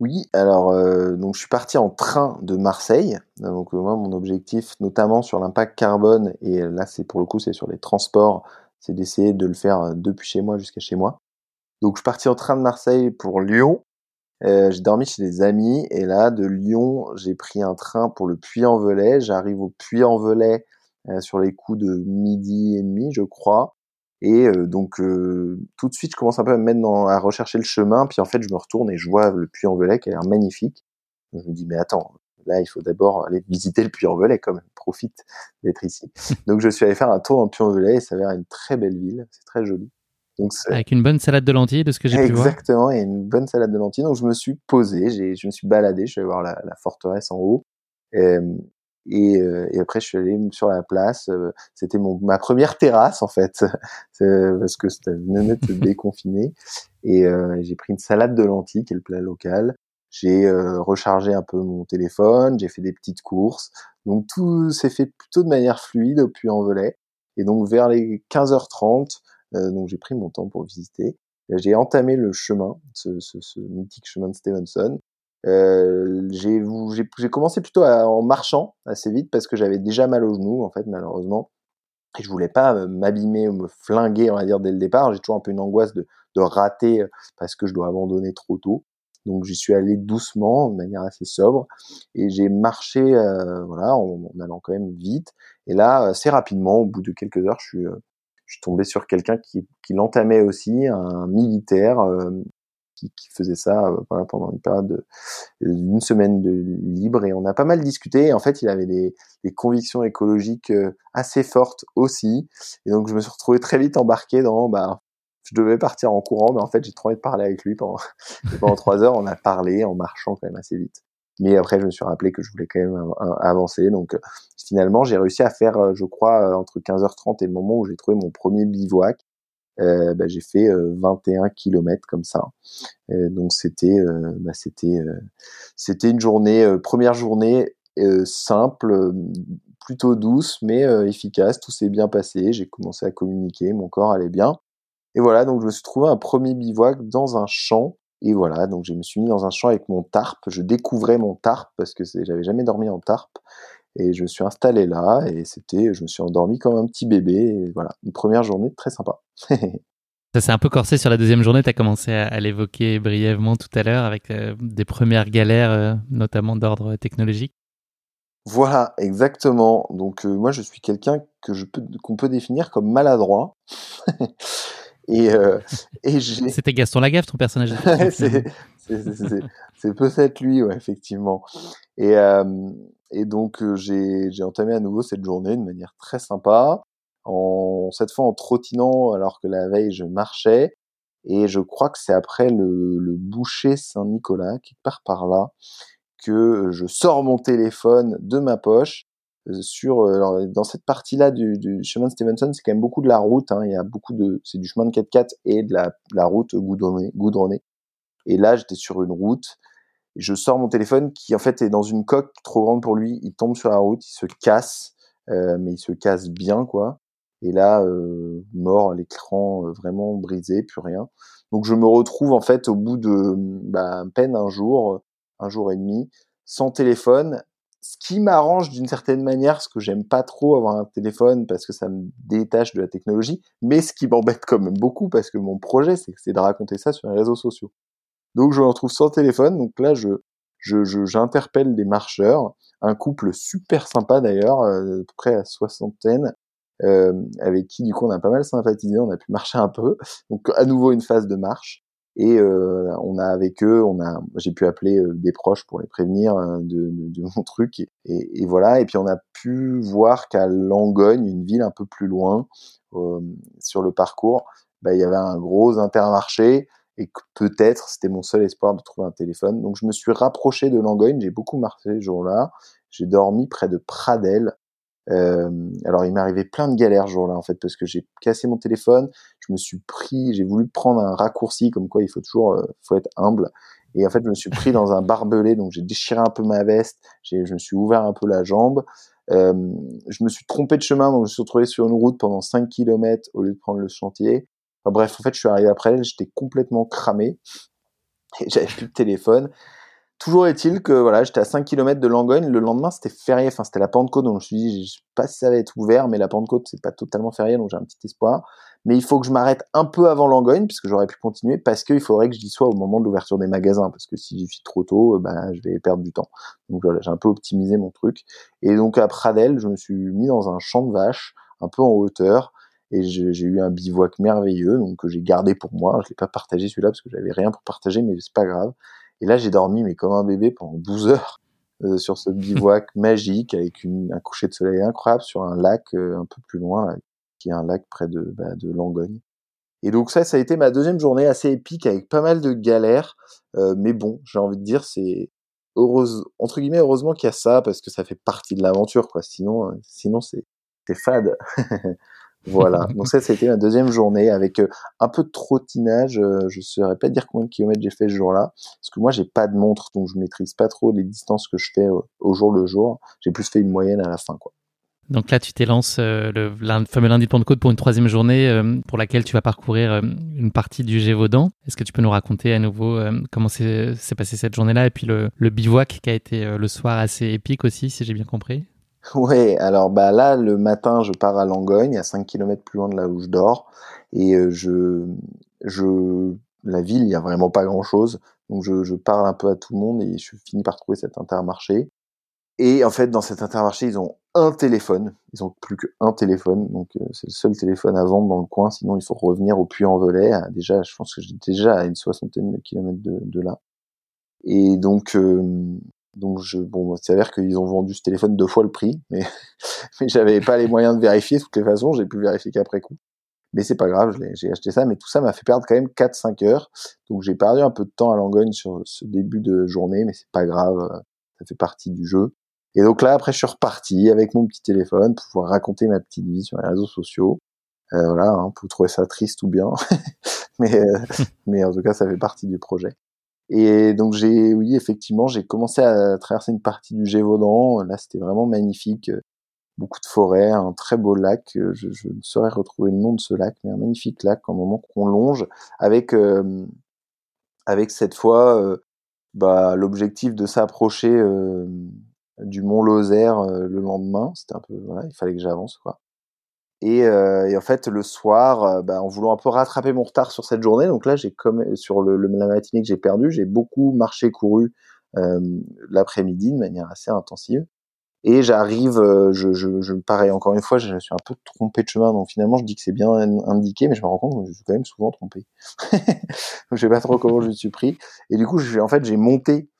Oui, alors euh, donc je suis parti en train de Marseille. Donc moi mon objectif, notamment sur l'impact carbone et là c'est pour le coup c'est sur les transports, c'est d'essayer de le faire euh, depuis chez moi jusqu'à chez moi. Donc je suis parti en train de Marseille pour Lyon euh, j'ai dormi chez des amis et là de Lyon j'ai pris un train pour le Puy-en-Velay. J'arrive au Puy-en-Velay euh, sur les coups de midi et demi je crois. Et euh, donc tout de suite je commence un peu à me mettre dans, à rechercher le chemin. Puis en fait je me retourne et je vois le Puy-en-Velay qui a l'air magnifique. Je me dis mais attends là il faut d'abord aller visiter le Puy-en-Velay quand même. Profite d'être ici. donc je suis allé faire un tour dans le Puy-en-Velay et ça a l'air une très belle ville. C'est très joli. Avec une bonne salade de lentilles, de ce que j'ai pu voir. Exactement, et une bonne salade de lentilles. Donc je me suis posé, je me suis baladé, je suis allé voir la, la forteresse en haut. Et, et, euh, et, après je suis allé sur la place. Euh, c'était mon ma première terrasse en fait, parce que c'était venait de déconfiner. Et euh, j'ai pris une salade de lentilles, qui est le plat local. J'ai rechargé un peu mon téléphone, j'ai fait des petites courses. Donc tout s'est fait plutôt de manière fluide au Puy-en-Velay. Et donc vers les 15h30, euh, donc j'ai pris mon temps pour visiter. J'ai entamé le chemin, ce, ce, ce, mythique chemin de Stevenson. Euh, j'ai commencé plutôt à, en marchant assez vite parce que j'avais déjà mal aux genoux en fait malheureusement et je voulais pas euh, m'abîmer ou me flinguer on va dire dès le départ j'ai toujours un peu une angoisse de, de rater euh, parce que je dois abandonner trop tôt Donc j'y suis allé doucement, de manière assez sobre, et j'ai marché, euh, voilà, en, allant quand même vite. Et là, assez rapidement, au bout de quelques heures, je suis, euh, je suis tombé sur quelqu'un qui, l'entamait aussi, un militaire euh, qui, faisait ça voilà, pendant une période d'une semaine de libre. Et on a pas mal discuté. en fait, il avait des, convictions écologiques assez fortes aussi. Et donc je me suis retrouvé très vite embarqué dans bah, je devais partir en courant, mais en fait, j'ai trop envie de parler avec lui pendant, pendant trois heures. On a parlé en marchant quand même assez vite. Mais après, je me suis rappelé que je voulais quand même avancer. Donc, euh, finalement, j'ai réussi à faire, euh, je crois, euh, entre 15h30 et le moment où j'ai trouvé mon premier bivouac. Euh, bah, j'ai fait 21 km comme ça. donc, c'était, bah, c'était, c'était une journée, première journée simple, plutôt douce, mais efficace. Tout s'est bien passé. J'ai commencé à communiquer, mon corps allait bien. Et voilà, donc je me suis trouvé un premier bivouac dans un champ. Et voilà, donc je me suis mis dans un champ avec mon tarp. Je découvrais mon tarp parce que j'avais jamais dormi en tarp. Et je me suis installé là et c'était, je me suis endormi comme un petit bébé. Et voilà, une première journée très sympa. Ça s'est un peu corsé sur la deuxième journée. Tu as commencé à, l'évoquer brièvement tout à l'heure avec euh, des premières galères, euh, notamment d'ordre technologique. Voilà, exactement. Donc euh, moi, je suis quelqu'un que je peux qu'on peut définir comme maladroit. Et, euh, et C'était Gaston Lagaffe, ton personnage. c'est peut-être lui, ouais, effectivement. Et, euh, et donc, euh, j'ai entamé à nouveau cette journée de manière très sympa, en, cette fois en trottinant alors que la veille, je marchais. Et je crois que c'est après le, le boucher Saint-Nicolas, qui part par là, que je sors mon téléphone de ma poche sur euh, dans cette partie-là du, chemin de Stevenson, c'est quand même beaucoup de la route. Hein, il y a beaucoup de, c'est du chemin de 4x4 et de la, la route goudronnée. Et là, j'étais sur une route. Je sors mon téléphone qui en fait est dans une coque trop grande pour lui. Il tombe sur la route, il se casse, euh, mais il se casse bien quoi. Et là, euh, mort, l'écran euh, vraiment brisé, plus rien. Donc je me retrouve en fait au bout de bah, peine un jour, un jour et demi, sans téléphone, ce qui m'arrange d'une certaine manière, parce que j'aime pas trop avoir un téléphone parce que ça me détache de la technologie, mais ce qui m'embête quand même beaucoup parce que mon projet, c'est de raconter ça sur les réseaux sociaux. Donc je me retrouve sans téléphone, donc là je j'interpelle des marcheurs, un couple super sympa d'ailleurs, euh, près à soixantaine, euh, avec qui du coup on a pas mal sympathisé, on a pu marcher un peu, donc à nouveau une phase de marche. Et euh, on a avec eux, on a, j'ai pu appeler euh, des proches pour les prévenir euh, de, de, mon truc. Et, et, voilà. Et puis on a pu voir qu'à Langogne, une ville un peu plus loin, sur le parcours, bah, il y avait un gros intermarché et que peut-être c'était mon seul espoir de trouver un téléphone. Donc je me suis rapproché de Langogne. J'ai beaucoup marché ce jour-là. J'ai dormi près de Pradel, euh, alors il m'est arrivé plein de galères ce jour-là en fait parce que j'ai cassé mon téléphone, je me suis pris, j'ai voulu prendre un raccourci comme quoi il faut toujours, euh, faut être humble. Et en fait je me suis pris dans un barbelé donc j'ai déchiré un peu ma veste, je me suis ouvert un peu la jambe. Euh, je me suis trompé de chemin donc je me suis retrouvé sur une route pendant 5 km au lieu de prendre le chantier. Enfin bref en fait je suis arrivé après, j'étais complètement cramé et j'avais plus de téléphone. Toujours est-il que voilà, j'étais à 5 km de Langogne. Le lendemain, c'était férié. Enfin, c'était la Pentecôte. Donc, je me suis dit, je sais pas si ça va être ouvert, mais la Pentecôte, c'est pas totalement férié. Donc, j'ai un petit espoir. Mais il faut que je m'arrête un peu avant Langogne, puisque j'aurais pu continuer, parce qu'il faudrait que j'y sois au moment de l'ouverture des magasins. Parce que si j'y suis trop tôt, ben, je vais perdre du temps. Donc, voilà, j'ai un peu optimisé mon truc. Et donc, à Pradel, je me suis mis dans un champ de vaches, un peu en hauteur. Et j'ai eu un bivouac merveilleux, donc que j'ai gardé pour moi. Je l'ai pas partagé celui-là parce que j'avais rien pour partager, mais c'est pas grave. Et là, j'ai dormi, mais comme un bébé pendant 12 heures euh, sur ce bivouac magique avec une, un coucher de soleil incroyable sur un lac euh, un peu plus loin, qui est un lac près de, bah, de Langogne. Et donc ça, ça a été ma deuxième journée assez épique avec pas mal de galères. Euh, mais bon, j'ai envie de dire, c'est heureuse, entre guillemets, heureusement qu'il y a ça parce que ça fait partie de l'aventure, quoi. Sinon, sinon c'est, c'est fade. Voilà. Donc ça, c'était ma deuxième journée avec euh, un peu de trottinage. Euh, je ne saurais pas dire combien de kilomètres j'ai fait ce jour-là, parce que moi, j'ai pas de montre, donc je maîtrise pas trop les distances que je fais euh, au jour le jour. J'ai plus fait une moyenne à la fin, quoi. Donc là, tu t'élances le, fameux lundi de Pentecôte pour une troisième journée pour laquelle tu vas parcourir une partie du Gévaudan. Est-ce que tu peux nous raconter à nouveau comment s'est passé cette journée-là et puis le bivouac qui a été le soir assez épique aussi, si j'ai bien compris? Ouais, alors bah là le matin je pars à Langogne, à 5 km plus loin de là où je dors, et euh, je, je, la ville il y a vraiment pas grand chose, Donc je, je, parle un peu à tout le monde et je finis par trouver cet intermarché. Et en fait, dans cet intermarché, ils ont un téléphone. Ils ont plus qu'un téléphone, donc euh, c'est le seul téléphone à vendre dans le coin. Sinon, il faut revenir au Puy-en-Velay. Déjà, je pense que j'étais déjà à une soixantaine de kilomètres de, de là. Et donc, euh, donc je, bon, c'est s'avère qu'ils ont vendu ce téléphone deux fois le prix, mais, mais j'avais pas les moyens de vérifier de toutes les façons. J'ai pu vérifier qu'après coup. Mais c'est pas grave, j'ai acheté ça. Mais tout ça m'a fait perdre quand même 4-5 heures. Donc j'ai perdu un peu de temps à Langogne sur ce début de journée, mais c'est pas grave. Ça fait partie du jeu. Et donc là, après, je suis reparti avec mon petit téléphone pour pouvoir raconter ma petite vie sur les réseaux sociaux. Euh, voilà, hein, pour trouver ça triste ou bien, mais euh, mais en tout cas, ça fait partie du projet. Et donc j'ai, oui, effectivement, j'ai commencé à traverser une partie du Gévaudan. Là, c'était vraiment magnifique, beaucoup de forêts, un très beau lac. Je, ne saurais retrouver le nom de ce lac, mais un magnifique lac, un moment qu'on longe avec euh, avec cette fois euh, bah, l'objectif de s'approcher euh, du Mont Lozère euh, le lendemain. C'était un peu, voilà, il fallait que j'avance, quoi. Et, euh, et, en fait, le soir, euh, bah, en voulant un peu rattraper mon retard sur cette journée, donc là, j'ai comme sur le, le, la matinée que j'ai perdu, j'ai beaucoup marché, couru euh, l'après-midi de manière assez intensive. Et j'arrive, je, je, je pareil encore une fois, je suis un peu trompé de chemin, donc finalement, je dis que c'est bien indiqué, mais je me rends compte que je suis quand même souvent trompé. donc je sais pas trop comment je me suis pris. Et du coup, en fait, j'ai monté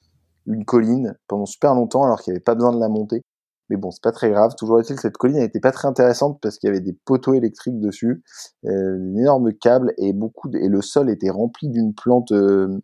une colline pendant super longtemps alors qu'il n'y avait pas besoin de la monter. Mais bon, c'est pas très grave. Toujours est-il cette colline n'était pas très intéressante parce qu'il y avait des poteaux électriques dessus, euh, énorme câble et beaucoup de... et le sol était rempli d'une plante, euh,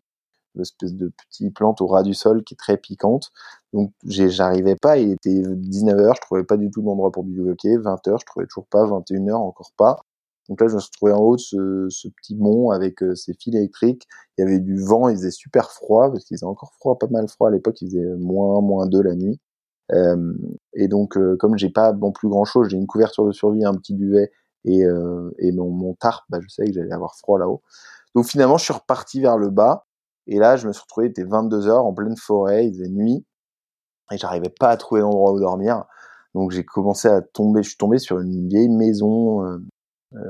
une espèce de petite plante au ras du sol qui est très piquante. Donc j'arrivais pas. Il était 19h, je trouvais pas du tout d'endroit pour bivouaquer. 20h, je trouvais toujours pas. 21h, encore pas. Donc là, je me suis trouvé en haut de ce, ce petit mont avec euh, ces fils électriques. Il y avait du vent, il faisait super froid, parce qu'il faisait encore froid, pas mal froid à l'époque, il faisait moins, moins 2 la nuit. Euh, et donc, euh, comme j'ai pas non plus grand chose, j'ai une couverture de survie, un petit duvet et, euh, et mon, mon tarp, bah, je savais que j'allais avoir froid là-haut. Donc finalement, je suis reparti vers le bas. Et là, je me suis retrouvé, il était 22 heures en pleine forêt, il faisait nuit. Et j'arrivais pas à trouver d'endroit où dormir. Donc j'ai commencé à tomber, je suis tombé sur une vieille maison,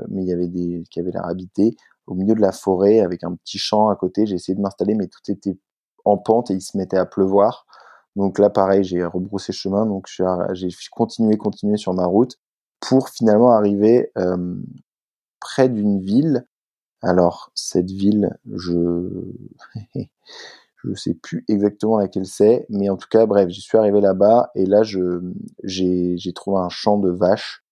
mais il y avait des, qui avait l'air habité au milieu de la forêt avec un petit champ à côté. J'ai essayé de m'installer, mais tout était en pente et il se mettait à pleuvoir. Donc là, pareil, j'ai rebroussé chemin, donc j'ai continué, continué sur ma route pour finalement arriver près d'une ville. Alors cette ville, je je sais plus exactement laquelle c'est, mais en tout cas, bref, j'y suis arrivé là-bas et là, je j'ai trouvé un champ de vaches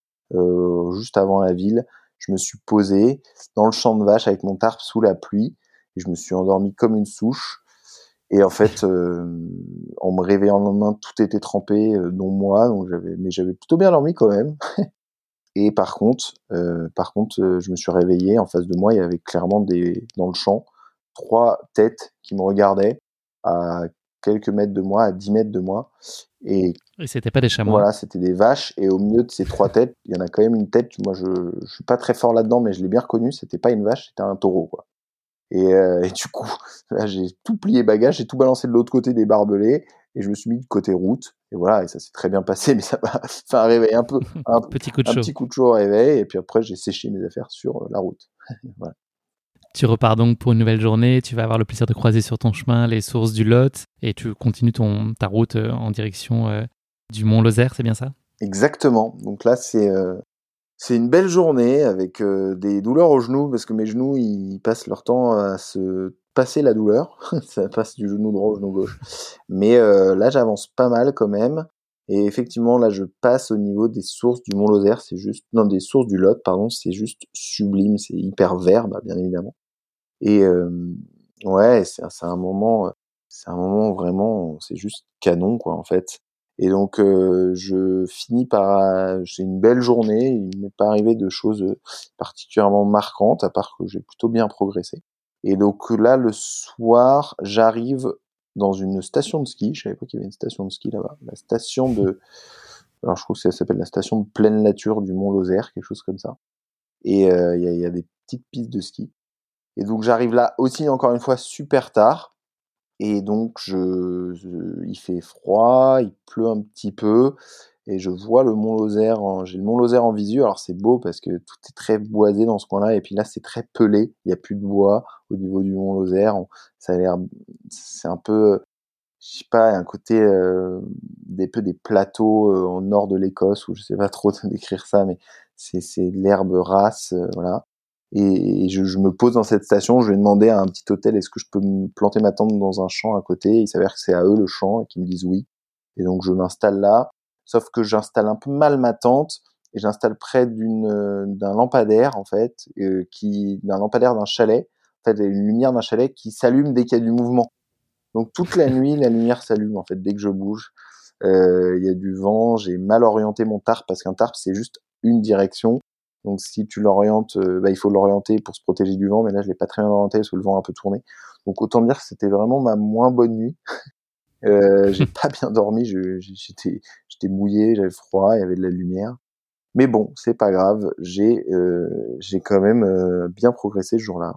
juste avant la ville. Je me suis posé dans le champ de vaches avec mon tarp sous la pluie et je me suis endormi comme une souche. Et en fait, euh, en me réveillant le lendemain, tout était trempé, euh, dont moi. Donc j'avais, mais j'avais plutôt bien dormi quand même. et par contre, euh, par contre, euh, je me suis réveillé. En face de moi, il y avait clairement des, dans le champ, trois têtes qui me regardaient à quelques mètres de moi, à 10 mètres de moi. Et, et c'était pas des chamois. Voilà, c'était des vaches. Et au milieu de ces trois têtes, il y en a quand même une tête. Moi, je, je suis pas très fort là-dedans, mais je l'ai bien reconnu. C'était pas une vache, c'était un taureau, quoi. Et, euh, et, du coup, j'ai tout plié bagage, j'ai tout balancé de l'autre côté des barbelés et je me suis mis de côté route. Et voilà, et ça s'est très bien passé, mais ça m'a fait un réveil un peu, un petit coup de un chaud. petit coup de chaud au réveil. Et puis après, j'ai séché mes affaires sur la route. voilà. Tu repars donc pour une nouvelle journée. Tu vas avoir le plaisir de croiser sur ton chemin les sources du Lot et tu continues ton, ta route euh, en direction euh, du Mont Lozère, c'est bien ça? Exactement. Donc là, c'est euh, c'est une belle journée avec euh, des douleurs aux genoux parce que mes genoux ils passent leur temps à se passer la douleur. ça passe du genou droit au genou gauche. Mais euh, là j'avance pas mal quand même. Et effectivement là je passe au niveau des sources du Mont Lozère. C'est juste non des sources du Lot pardon. C'est juste sublime. C'est hyper vert bah, bien évidemment. Et euh, ouais c'est un moment c'est un moment vraiment c'est juste canon quoi en fait. Et donc, euh, je finis par, j'ai une belle journée. Il m'est pas arrivé de choses particulièrement marquantes, à part que j'ai plutôt bien progressé. Et donc là, le soir, j'arrive dans une station de ski. Je savais pas qu'il y avait une station de ski là-bas. La station de, alors je trouve que ça s'appelle la station de pleine nature du Mont Lozère, quelque chose comme ça. Et il euh, y, a, y a des petites pistes de ski. Et donc j'arrive là aussi encore une fois super tard. Et donc, je, je, il fait froid, il pleut un petit peu. et je vois le Mont Lozère. J'ai le Mont Lozère en visu. Alors c'est beau parce que tout est très boisé dans ce coin-là, et puis là c'est très pelé. Il y a plus de bois au niveau du Mont Lozère. Ça a l'air, c'est un peu, je sais pas, un côté euh, des peu des plateaux euh, au nord de l'Écosse ou je sais pas trop décrire ça, mais c'est c'est l'herbe race, euh, voilà. Et, je, je, me pose dans cette station. Je vais demander à un petit hôtel est-ce que je peux me planter ma tente dans un champ à côté? Il s'avère que c'est à eux le champ et qu'ils me disent oui. Et donc je m'installe là. Sauf que j'installe un peu mal ma tente et j'installe près d'une euh, d'un lampadaire en fait, euh, qui d'un lampadaire d'un chalet. En fait, une lumière d'un chalet qui s'allume dès qu'il y a du mouvement. Donc toute la nuit, la lumière s'allume en fait dès que je bouge. Euh, il y a du vent, j'ai mal orienté mon tarp parce qu'un tarp c'est juste une direction. Donc si tu l'orientes, euh, bah, il faut l'orienter pour se protéger du vent, mais là je l'ai pas très bien orienté parce que le vent a un peu tourné. Donc autant dire que c'était vraiment ma moins bonne nuit. Euh, j'ai pas bien dormi, j'étais j'étais mouillé, j'avais froid, il y avait de la lumière. Mais bon, c'est pas grave, j'ai euh, j'ai quand même euh, bien progressé ce jour-là.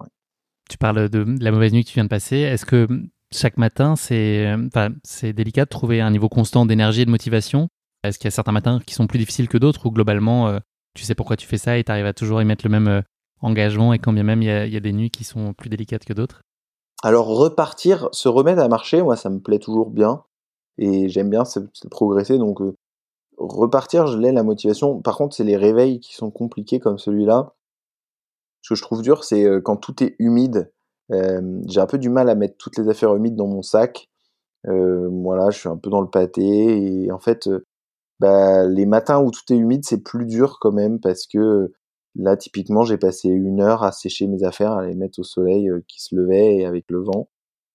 Tu parles de la mauvaise nuit que tu viens de passer. Est-ce que chaque matin, c'est enfin, c'est délicat de trouver un niveau constant d'énergie et de motivation? Est-ce qu'il y a certains matins qui sont plus difficiles que d'autres ou globalement, tu sais pourquoi tu fais ça et tu arrives à toujours y mettre le même engagement et quand bien même il y a, des nuits qui sont plus délicates que d'autres? Alors repartir, se remettre à marcher, moi ça me plaît toujours bien et j'aime bien progresser donc euh, repartir, je l'ai la motivation. Par contre, c'est les réveils qui sont compliqués comme celui-là. Ce que je trouve dur, c'est euh, quand tout est humide. Euh, j'ai un peu du mal à mettre toutes les affaires humides dans mon sac. voilà, je suis un peu dans le pâté et en fait, bah, les matins où tout est humide, c'est plus dur quand même parce que Là, typiquement, j'ai passé une heure à sécher mes affaires, à les mettre au soleil euh, qui se levait et avec le vent.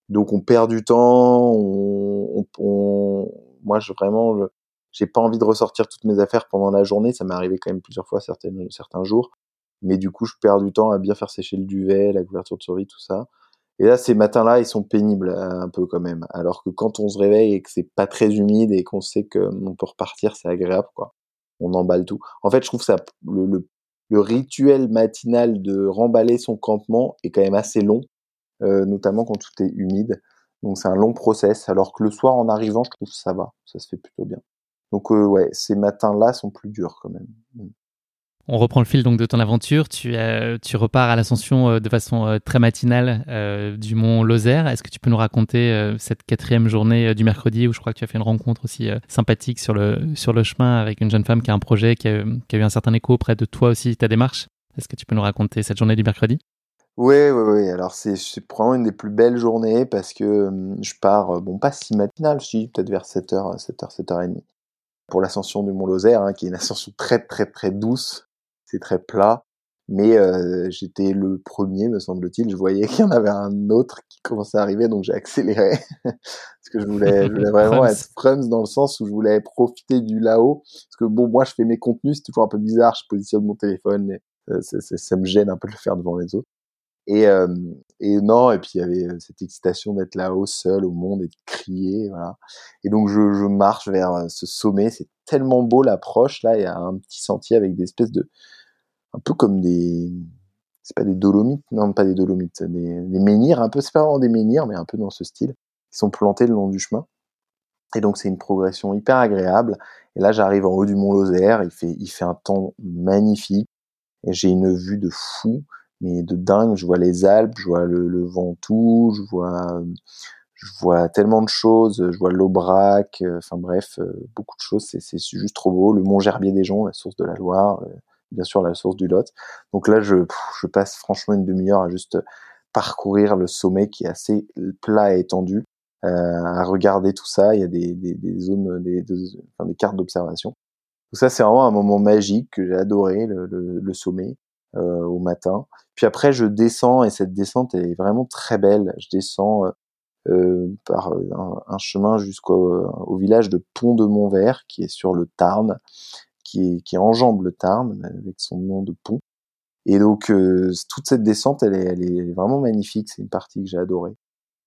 Donc, on perd du temps. On, on, Moi, je vraiment, j'ai pas envie de ressortir toutes mes affaires pendant la journée. Ça m'est arrivé quand même plusieurs fois certaines, certains jours. Mais du coup, je perds du temps à bien faire sécher le duvet, la couverture de survie, tout ça. Et là, ces matins-là, ils sont pénibles euh, un peu quand même. Alors que quand on se réveille et que c'est pas très humide et qu'on sait qu'on peut repartir, c'est agréable, quoi. On emballe tout. En fait, je trouve ça le, rituel matinal de remballer son campement est quand même assez long, euh, notamment quand tout est humide. Donc c'est un long process, alors que le soir en arrivant, je trouve que ça va, ça se fait plutôt bien. Donc euh, ouais, ces matins-là sont plus durs quand même. On reprend le fil donc de ton aventure. Tu, repars à l'ascension euh, de façon euh, très matinale euh, du mont Lozère. Est-ce que tu peux nous raconter cette quatrième journée du mercredi où je crois que tu as fait une rencontre aussi sympathique sur le, chemin avec une jeune femme qui a un projet qui a, eu un certain écho auprès de toi aussi, ta démarche? Est-ce que tu peux nous raconter cette journée du mercredi? Oui, oui, oui. Alors, c'est probablement une des plus belles journées parce que je pars, bon, pas si matinale, si, peut-être vers 7h, 7h, 7h30 pour l'ascension du Mont Lozère, hein, qui est une ascension très, très, très douce c'est très plat. Mais euh, j'étais le premier, me semble-t-il. Je voyais qu'il y en avait un autre qui commençait à arriver, donc j'ai accéléré parce que je voulais, je voulais vraiment être frums dans le sens où je voulais profiter du là-haut. Parce que bon, moi, je fais mes contenus, c'est toujours un peu bizarre. Je positionne mon téléphone, et, euh, ça me gêne un peu de le faire devant les autres. Et, euh, et non, et puis il y avait cette excitation d'être là-haut seul au monde et de crier, voilà. Et donc je, je marche vers ce sommet. C'est tellement beau l'approche là. Il y a un petit sentier avec des espèces de un peu comme des c'est pas des dolomites non pas des dolomites des, des menhirs un peu c'est pas vraiment des menhirs mais un peu dans ce style qui sont plantés le long du chemin. Et donc c'est une progression hyper agréable. Et là j'arrive en haut du mont Lozère il fait il fait un temps magnifique. Et j'ai une vue de fou mais de dingue. Je vois les Alpes je vois le, le Ventoux je vois je vois tellement de choses. Je vois l'Aubrac enfin bref beaucoup de choses. C'est juste trop beau. Le mont Gerbier des Joncs la source de la Loire bien sûr la source du Lot. Donc là, je, passe franchement une demi-heure à juste parcourir le sommet qui est assez plat et étendu, euh, à regarder tout ça. Il y a des, zones, des, cartes d'observation. Donc ça, c'est vraiment un moment magique que j'ai adoré, le, sommet euh, au matin. Puis après, je descends et cette descente est vraiment très belle. Je descends euh, par un, chemin jusqu'au au village de Pont de Montvert, qui est sur le Tarn qui, enjambe le Tarn avec son nom de pont. Et donc euh, toute cette descente, elle est, vraiment magnifique. C'est une partie que j'ai adorée.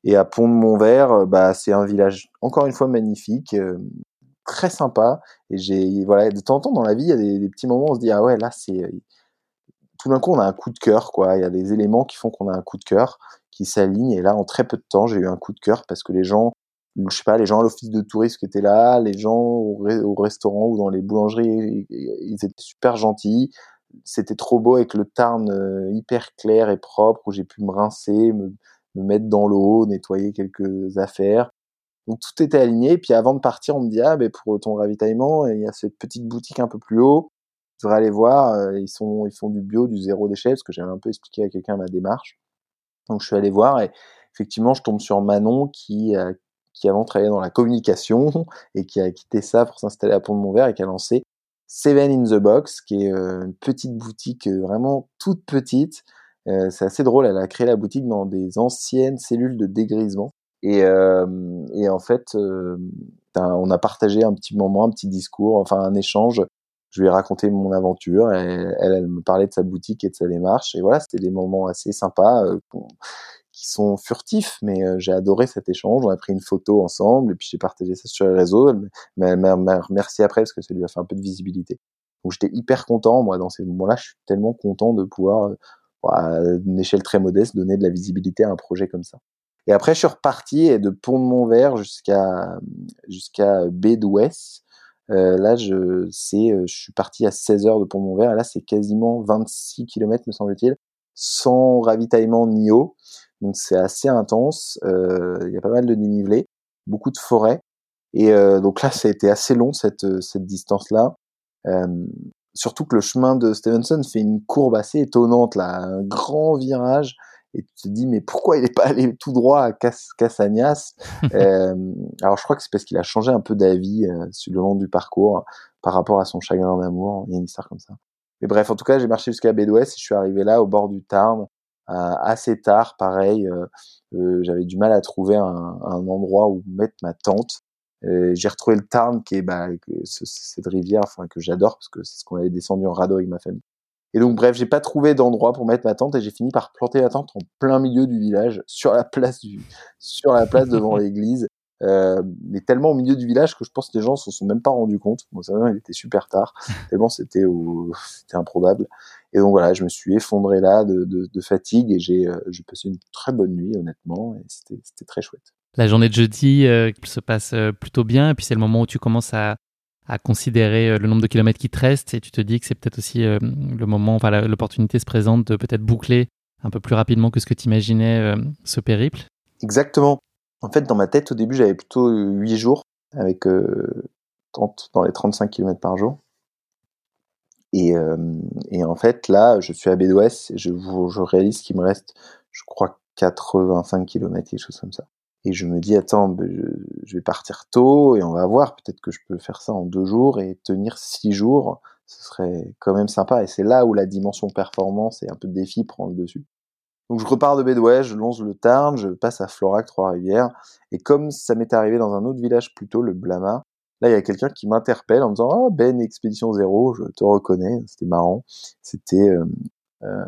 Et à Pont de Montvert, euh, bah c'est un village encore une fois magnifique, euh, très sympa. Et j'ai voilà de temps en temps dans la vie, il y a des, des petits moments où on se dit ah ouais là c'est tout d'un coup on a un coup de cœur quoi. Il y a des éléments qui font qu'on a un coup de cœur qui s'alignent. Et là en très peu de temps j'ai eu un coup de cœur parce que les gens je sais pas, les gens à l'office de tourisme qui étaient là, les gens au, au, restaurant ou dans les boulangeries, ils étaient super gentils. C'était trop beau avec le Tarn euh, hyper clair et propre où j'ai pu me rincer, me, me mettre dans l'eau, nettoyer quelques affaires. Donc tout était aligné. Et puis avant de partir, on me dit ah ben pour ton ravitaillement, il y a cette petite boutique un peu plus haut. Tu devrais aller voir. Euh, ils sont ils font du bio, du zéro déchet parce que j'avais un peu expliqué à quelqu'un ma démarche. Donc je suis allé voir et effectivement je tombe sur Manon qui qui avant travaillait dans la communication et qui a quitté ça pour s'installer à Pont-de-Montvert et qui a lancé Seven in the Box, qui est euh, une petite boutique euh, vraiment toute petite. Euh, c'est assez drôle, elle a créé la boutique dans des anciennes cellules de dégrisement. Et, et en fait, on a partagé un petit moment, un petit discours, enfin un échange. Je lui ai raconté mon aventure. Et elle, elle me parlait de sa boutique et de sa démarche. Et voilà, c'était des moments assez sympas sont furtifs, mais euh, j'ai adoré cet échange. On a pris une photo ensemble et puis j'ai partagé ça sur les réseaux. Elle m'a remercié après parce que ça lui a fait un peu de visibilité. Donc j'étais hyper content. Moi, dans ces moments-là, je suis tellement content de pouvoir, euh, à une échelle très modeste, donner de la visibilité à un projet comme ça. Et après, je suis reparti et de Pont de Montvert jusqu'à jusqu'à baie d'Ouest. Euh, là, je c'est, je suis parti à 16 heures de Pont de Montvert et là, c'est quasiment 26 km, me semble-t-il, sans ravitaillement ni eau. Donc c'est assez intense. Euh, il y a pas mal de dénivelé, beaucoup de forêts. Et euh, donc là, ça a été assez long cette, euh, cette distance-là. surtout que le chemin de Stevenson fait une courbe assez étonnante, là, un grand virage. Et tu te dis, mais pourquoi il n'est pas allé tout droit à Cas Casagnas Alors je crois que c'est parce qu'il a changé un peu d'avis sur le long du parcours par rapport à son chagrin d'amour. Il y a une histoire comme ça. Mais bref, en tout cas, j'ai marché jusqu'à Bédouès et je suis arrivé là, au bord du Tarn, assez tard, pareil. Euh, euh, j'avais du mal à trouver un, un, endroit où mettre ma tente. J'ai retrouvé le Tarn, qui est bah, cette rivière, enfin que j'adore parce que c'est ce qu'on avait descendu en radeau avec ma famille. Et donc bref, j'ai pas trouvé d'endroit pour mettre ma tente et j'ai fini par planter la tente en plein milieu du village, sur la place du, sur la place devant l'église. Euh, mais tellement au milieu du village que je pense que les gens se sont même pas rendus compte. Bon, ça, il était super tard, tellement c'était c'était improbable. Et donc voilà, je me suis effondré là de, de, de fatigue et j'ai euh, passé une très bonne nuit honnêtement et c'était très chouette. La journée de jeudi euh, se passe euh, plutôt bien et puis c'est le moment où tu commences à, à considérer euh, le nombre de kilomètres qui te restent et tu te dis que c'est peut-être aussi le moment, enfin l'opportunité se présente de peut-être boucler un peu plus rapidement que ce que tu imaginais ce périple. Exactement. En fait, dans ma tête, au début, j'avais plutôt 8 jours avec euh, 30, dans les 35 km par jour. Et, euh, et, en fait, là, je suis à Bédouès, je, réalise qu'il me reste, je crois, 85 km, quelque chose comme ça. Et je me dis, attends, ben, je, vais partir tôt et on va voir, peut-être que je peux faire ça en deux jours et tenir six jours, ce serait quand même sympa. Et c'est là où la dimension performance et un peu de défi prend le dessus. Donc je repars de Bédouès, je longe le Tarn, je passe à Florac, Trois-Rivières, et comme ça m'est arrivé dans un autre village plutôt, le Blama, là il y a quelqu'un qui m'interpelle en me disant oh, Ben Expédition Zéro, je te reconnais, c'était marrant. C'était euh, euh,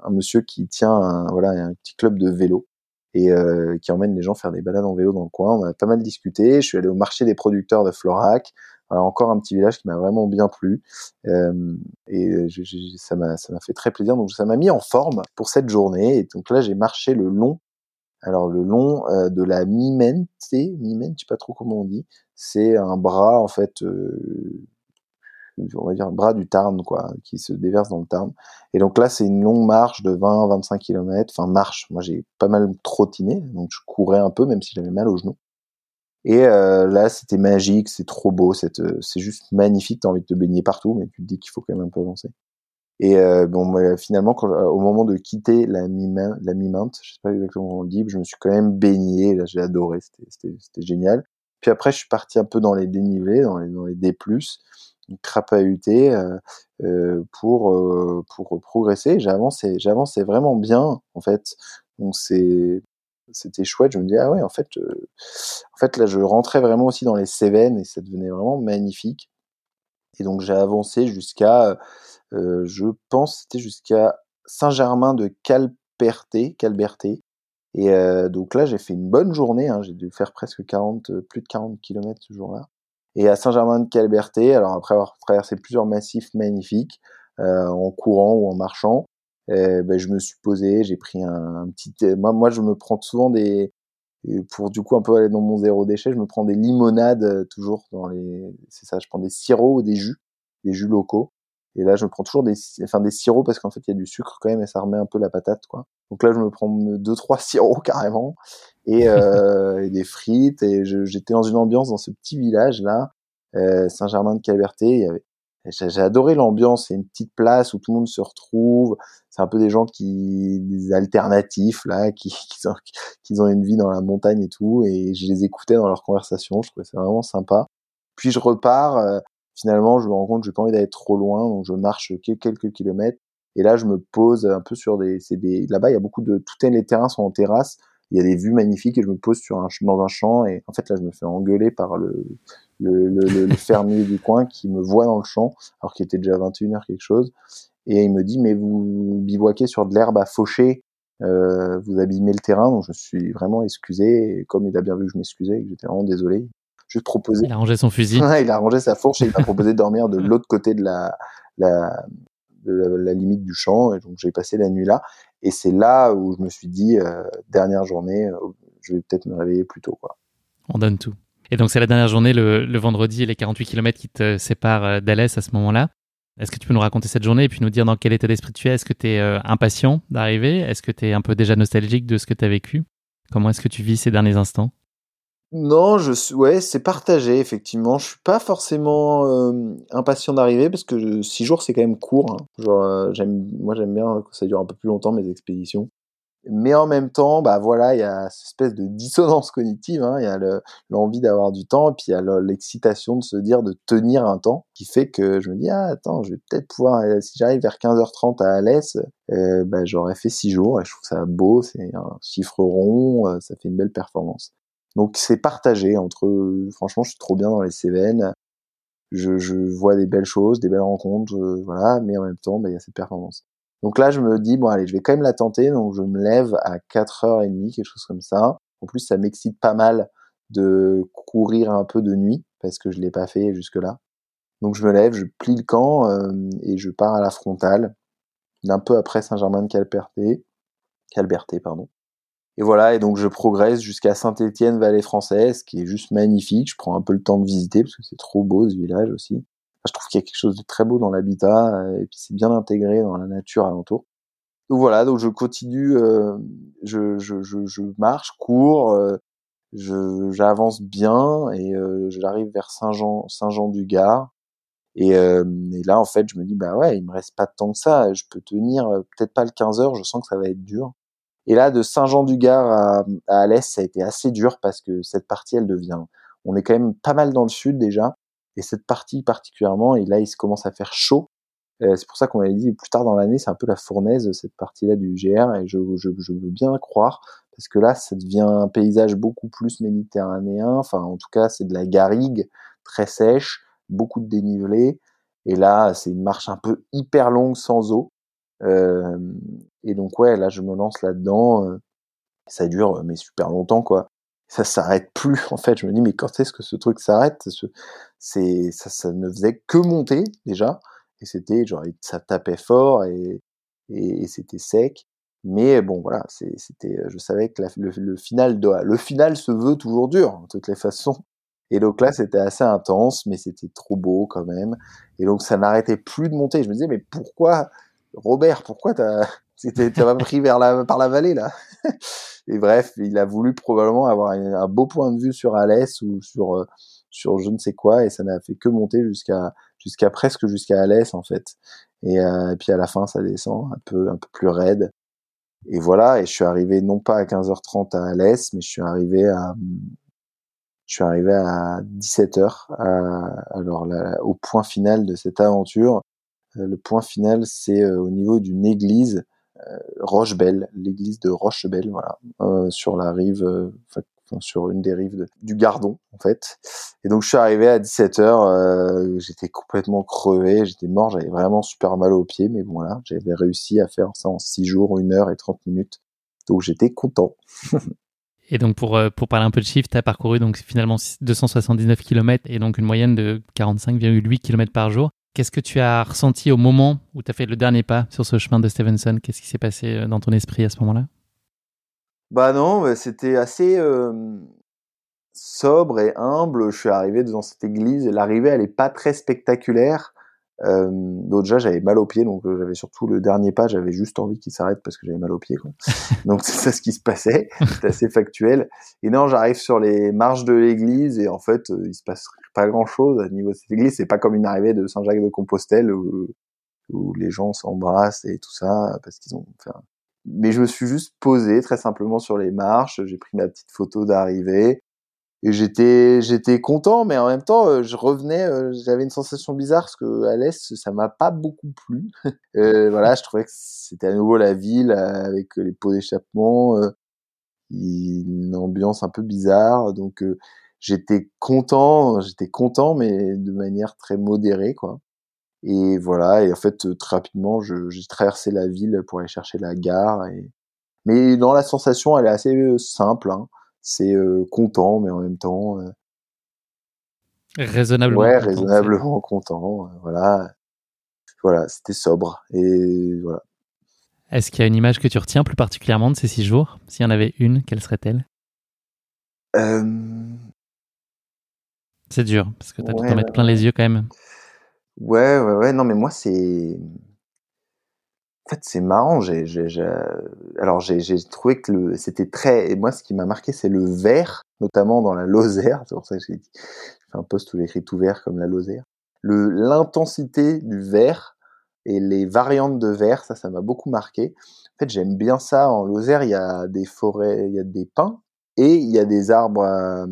un monsieur qui tient un, voilà un petit club de vélo et euh, qui emmène les gens faire des balades en vélo dans le coin. On a pas mal discuté. Je suis allé au marché des producteurs de Florac. Alors, encore un petit village qui m'a vraiment bien plu euh, et je, je, ça m'a ça m'a fait très plaisir. Donc ça m'a mis en forme pour cette journée. Et donc là, j'ai marché le long. Alors le long euh, de la Mimente, Mimente, je sais pas trop comment on dit. C'est un bras en fait. Euh, on va dire un bras du Tarn quoi qui se déverse dans le Tarn et donc là c'est une longue marche de 20 25 km enfin marche moi j'ai pas mal trottiné donc je courais un peu même si j'avais mal aux genoux et euh, là, c'était magique, c'est trop beau, euh, c'est juste magnifique. T'as envie de te baigner partout, mais tu te dis qu'il faut quand même un peu avancer. Et euh, bon, finalement, au moment de quitter la mi-mainte, la mi je sais pas exactement comment on dit, je me suis quand même baigné. Là, j'ai adoré, c'était génial. Puis après, je suis parti un peu dans les dénivelés, dans les, dans les D+, crapahuté pour pour progresser. J'avançais vraiment bien en fait. Donc c'est c'était chouette. Je me dis ah ouais, en fait, euh, en fait là, je rentrais vraiment aussi dans les Cévennes et ça devenait vraiment magnifique. Et donc j'ai avancé jusqu'à, euh, je pense, c'était jusqu'à Saint-Germain de Calperté, Calberté. Et euh, donc là, j'ai fait une bonne journée. Hein, j'ai dû faire presque 40, plus de 40 km ce jour-là. Et à Saint-Germain de Calberté, alors après avoir traversé plusieurs massifs magnifiques, en courant ou en marchant, ben, je me suis posé, j'ai pris un, un, petit. Moi, moi, je me prends souvent des et pour du coup un peu aller dans mon zéro déchet, je me prends des limonades toujours dans les, c'est ça, je prends des sirops ou des jus, des jus locaux. Et là, je me prends toujours des, enfin des sirops parce qu'en fait, il y a du sucre quand même et ça remet un peu la patate, quoi. Donc là, je me prends deux trois sirops carrément et, euh, et des frites. Et j'étais dans une ambiance dans ce petit village là, euh, Saint-Germain-de-Caberté. Il y avait j'ai adoré l'ambiance, c'est une petite place où tout le monde se retrouve. C'est un peu des gens qui, des alternatifs là, qui, qui, ont, qui ont une vie dans la montagne et tout. Et je les écoutais dans leurs conversations. Je trouvais ça vraiment sympa. Puis je repars. Euh, finalement, je me rends compte que j'ai pas envie d'aller trop loin, donc je marche quelques kilomètres. Et là, je me pose un peu sur des, c'est des, là-bas, il y a beaucoup de, tout les terrains sont en terrasse. Il y a des vues magnifiques et je me pose sur un, dans un champ et en fait là, je me fais engueuler par le, le, le, le fermier du coin qui me voit dans le champ alors qu'il était déjà 21h quelque chose et il me dit mais vous bivouaquez sur de l'herbe à faucher euh, vous abîmez le terrain donc je me suis vraiment excusé et comme il a bien vu que je m'excusais que j'étais vraiment désolé je proposais il a rangé son fusil. Il a rangé sa fourche et il m'a proposé de dormir de l'autre côté de la, la de la, limite du champ et donc j'ai passé la nuit là et c'est là où je me suis dit euh, dernière journée euh, je vais peut-être me réveiller plus tôt quoi. On donne tout et donc, c'est la dernière journée, le, vendredi, les 48 km qui te séparent euh, d'Alès à ce moment-là. Est-ce que tu peux nous raconter cette journée et puis nous dire dans quel état d'esprit tu es? Est-ce que tu es euh, impatient d'arriver? Est-ce que tu es un peu déjà nostalgique de ce que tu as vécu? Comment est-ce que tu vis ces derniers instants? Non, je ouais, c'est partagé effectivement. Je suis pas forcément euh, impatient d'arriver parce que six jours c'est quand même court. Hein. Genre, j'aime, moi j'aime bien que ça dure un peu plus longtemps mes expéditions mais en même temps, bah voilà, il y a cette espèce de dissonance cognitive. Hein, il y a l'envie d'avoir du temps, et puis il y a l'excitation de se dire de tenir un temps, qui fait que je me dis ah attends, je vais peut-être pouvoir euh, si j'arrive vers 15h30 à Alès, euh, bah, j'aurais fait 6 jours et je trouve ça beau, c'est un chiffre rond, euh, ça fait une belle performance. Donc c'est partagé entre, franchement, je suis trop bien dans les Cévennes. Je, je vois des belles choses, des belles rencontres, voilà, mais en même temps, bah, il y a cette performance. Donc là, je me dis, bon, allez, je vais quand même la tenter. Donc je me lève à 4h30, quelque chose comme ça. En plus, ça m'excite pas mal de courir un peu de nuit parce que je l'ai pas fait jusque-là. Donc je me lève, je plie le camp euh, et je pars à la frontale, d'un peu après Saint-Germain-de-Calberté. Calberté, pardon. Et voilà, et donc je progresse jusqu'à Saint-Étienne, vallée française, qui est juste magnifique. Je prends un peu le temps de visiter parce que c'est trop beau ce village aussi je trouve qu'il y a quelque chose de très beau dans l'habitat euh, et puis c'est bien intégré dans la nature alentour. Donc voilà, donc je continue, euh, je, marche, cours, euh, j'avance bien et j'arrive vers Saint-Jean, Saint-Jean-du-Gard. Et, et, là, en fait, je me dis, bah ouais, il me reste pas temps que ça. Je peux tenir peut-être pas le 15 heures. Je sens que ça va être dur. Et là, de Saint-Jean-du-Gard à, à ça a été assez dur parce que cette partie, elle devient. On est quand même pas mal dans le sud déjà. Et cette partie particulièrement, et là, il se commence à faire chaud. Euh, c'est pour ça qu'on m'avait dit plus tard dans l'année, c'est un peu la fournaise, cette partie-là du GR, et je, je, je, veux bien croire, parce que là, ça devient un paysage beaucoup plus méditerranéen, enfin, en tout cas, c'est de la garrigue très sèche, beaucoup de dénivelé, et là, c'est une marche un peu hyper longue sans eau. Euh, et donc, ouais, là, je me lance là-dedans, euh, ça dure, mais super longtemps, quoi ça s'arrête plus en fait. Je me dis mais quand est-ce que ce truc s'arrête? C'est ça, ça ne faisait que monter déjà. Et c'était genre ça tapait fort et et, c'était sec. Mais bon voilà c'était je savais que le, final doit le final se veut toujours dur de toutes les façons. Et donc là c'était assez intense mais c'était trop beau quand même. Et donc ça n'arrêtait plus de monter. Je me disais mais pourquoi Robert pourquoi t'as t'as pas pris vers la par la vallée là et bref, il a voulu probablement avoir un, beau point de vue sur Alès ou sur euh, sur je ne sais quoi et ça n'a fait que monter jusqu'à jusqu'à presque jusqu'à Alès en fait. Euh, et, puis à la fin ça descend un peu un peu plus raide. Et voilà, et je suis arrivé non pas à 15h30 à Alès, mais je suis arrivé à je suis arrivé à 17h alors au point final de cette aventure. Euh, le point final c'est au niveau d'une église Rochebelle, l'église de Rochebelle, voilà, euh, sur la rive, euh, sur une des rives du Gardon en fait. Et donc je suis arrivé à 17h, j'étais complètement crevé, j'étais mort, j'avais vraiment super mal aux pieds, mais voilà, j'avais réussi à faire ça en 6 jours, 1 heure et 30 minutes. Donc j'étais content. et donc pour, pour parler un peu de chiffres, tu as parcouru donc finalement 279 km et donc une moyenne de 45,8 km par jour. Qu'est-ce que tu as ressenti au moment où tu as fait le dernier pas sur ce chemin de Stevenson? Qu'est-ce qui s'est passé euh, dans ton esprit à ce moment-là? Bah non, c'était assez sobre et humble. Je suis arrivé devant cette église. L'arrivée, elle est pas très spectaculaire. Euh, donc déjà j'avais mal aux pieds, donc euh, j'avais surtout le dernier pas, j'avais juste envie qu'il s'arrête parce que j'avais mal aux pieds. Quoi. donc c'est ça ce qui se passait, c'est assez factuel. Et non, j'arrive sur les marches de l'église et en fait euh, il se passe pas grand chose à niveau de cette église. C'est pas comme une arrivée de Saint-Jacques de Compostelle où, où les gens s'embrassent et tout ça parce qu'ils ont. Enfin... Mais je me suis juste posé très simplement sur les marches. J'ai pris ma petite photo d'arrivée et j'étais j'étais content mais en même temps euh, je revenais euh, j'avais une sensation bizarre parce que à l'est ça m'a pas beaucoup plu. Euh, voilà je trouvais que c'était à nouveau la ville avec les pots d'échappement une ambiance un peu bizarre. Donc j'étais content j'étais content mais de manière très modérée quoi. Et voilà et en fait très rapidement j'ai traversé la ville pour aller chercher la gare mais dans la sensation elle est assez simple hein c'est euh, content, mais en même temps. Euh, raisonnablement. Ouais, content, raisonnablement content. Euh, voilà. Voilà, c'était sobre. Et voilà. Est-ce qu'il y a une image que tu retiens plus particulièrement de ces six jours? S'il y en avait une, quelle serait-elle? C'est dur, parce que tu as dû t'en mettre plein les yeux quand même. Ouais, ouais, ouais. Non, mais moi, c'est en fait, c'est marrant. J'ai, alors j'ai, trouvé que le, c'était très. Et moi, ce qui m'a marqué, c'est le vert, notamment dans la Lozère. C'est pour ça que j'ai, fait un post où j'écris tout vert comme la Lozère. Le, l'intensité du vert et les variantes de vert, ça, ça m'a beaucoup marqué. En fait, j'aime bien ça. En Lozère, il y a des forêts, il y a des pins et il y a des arbres à,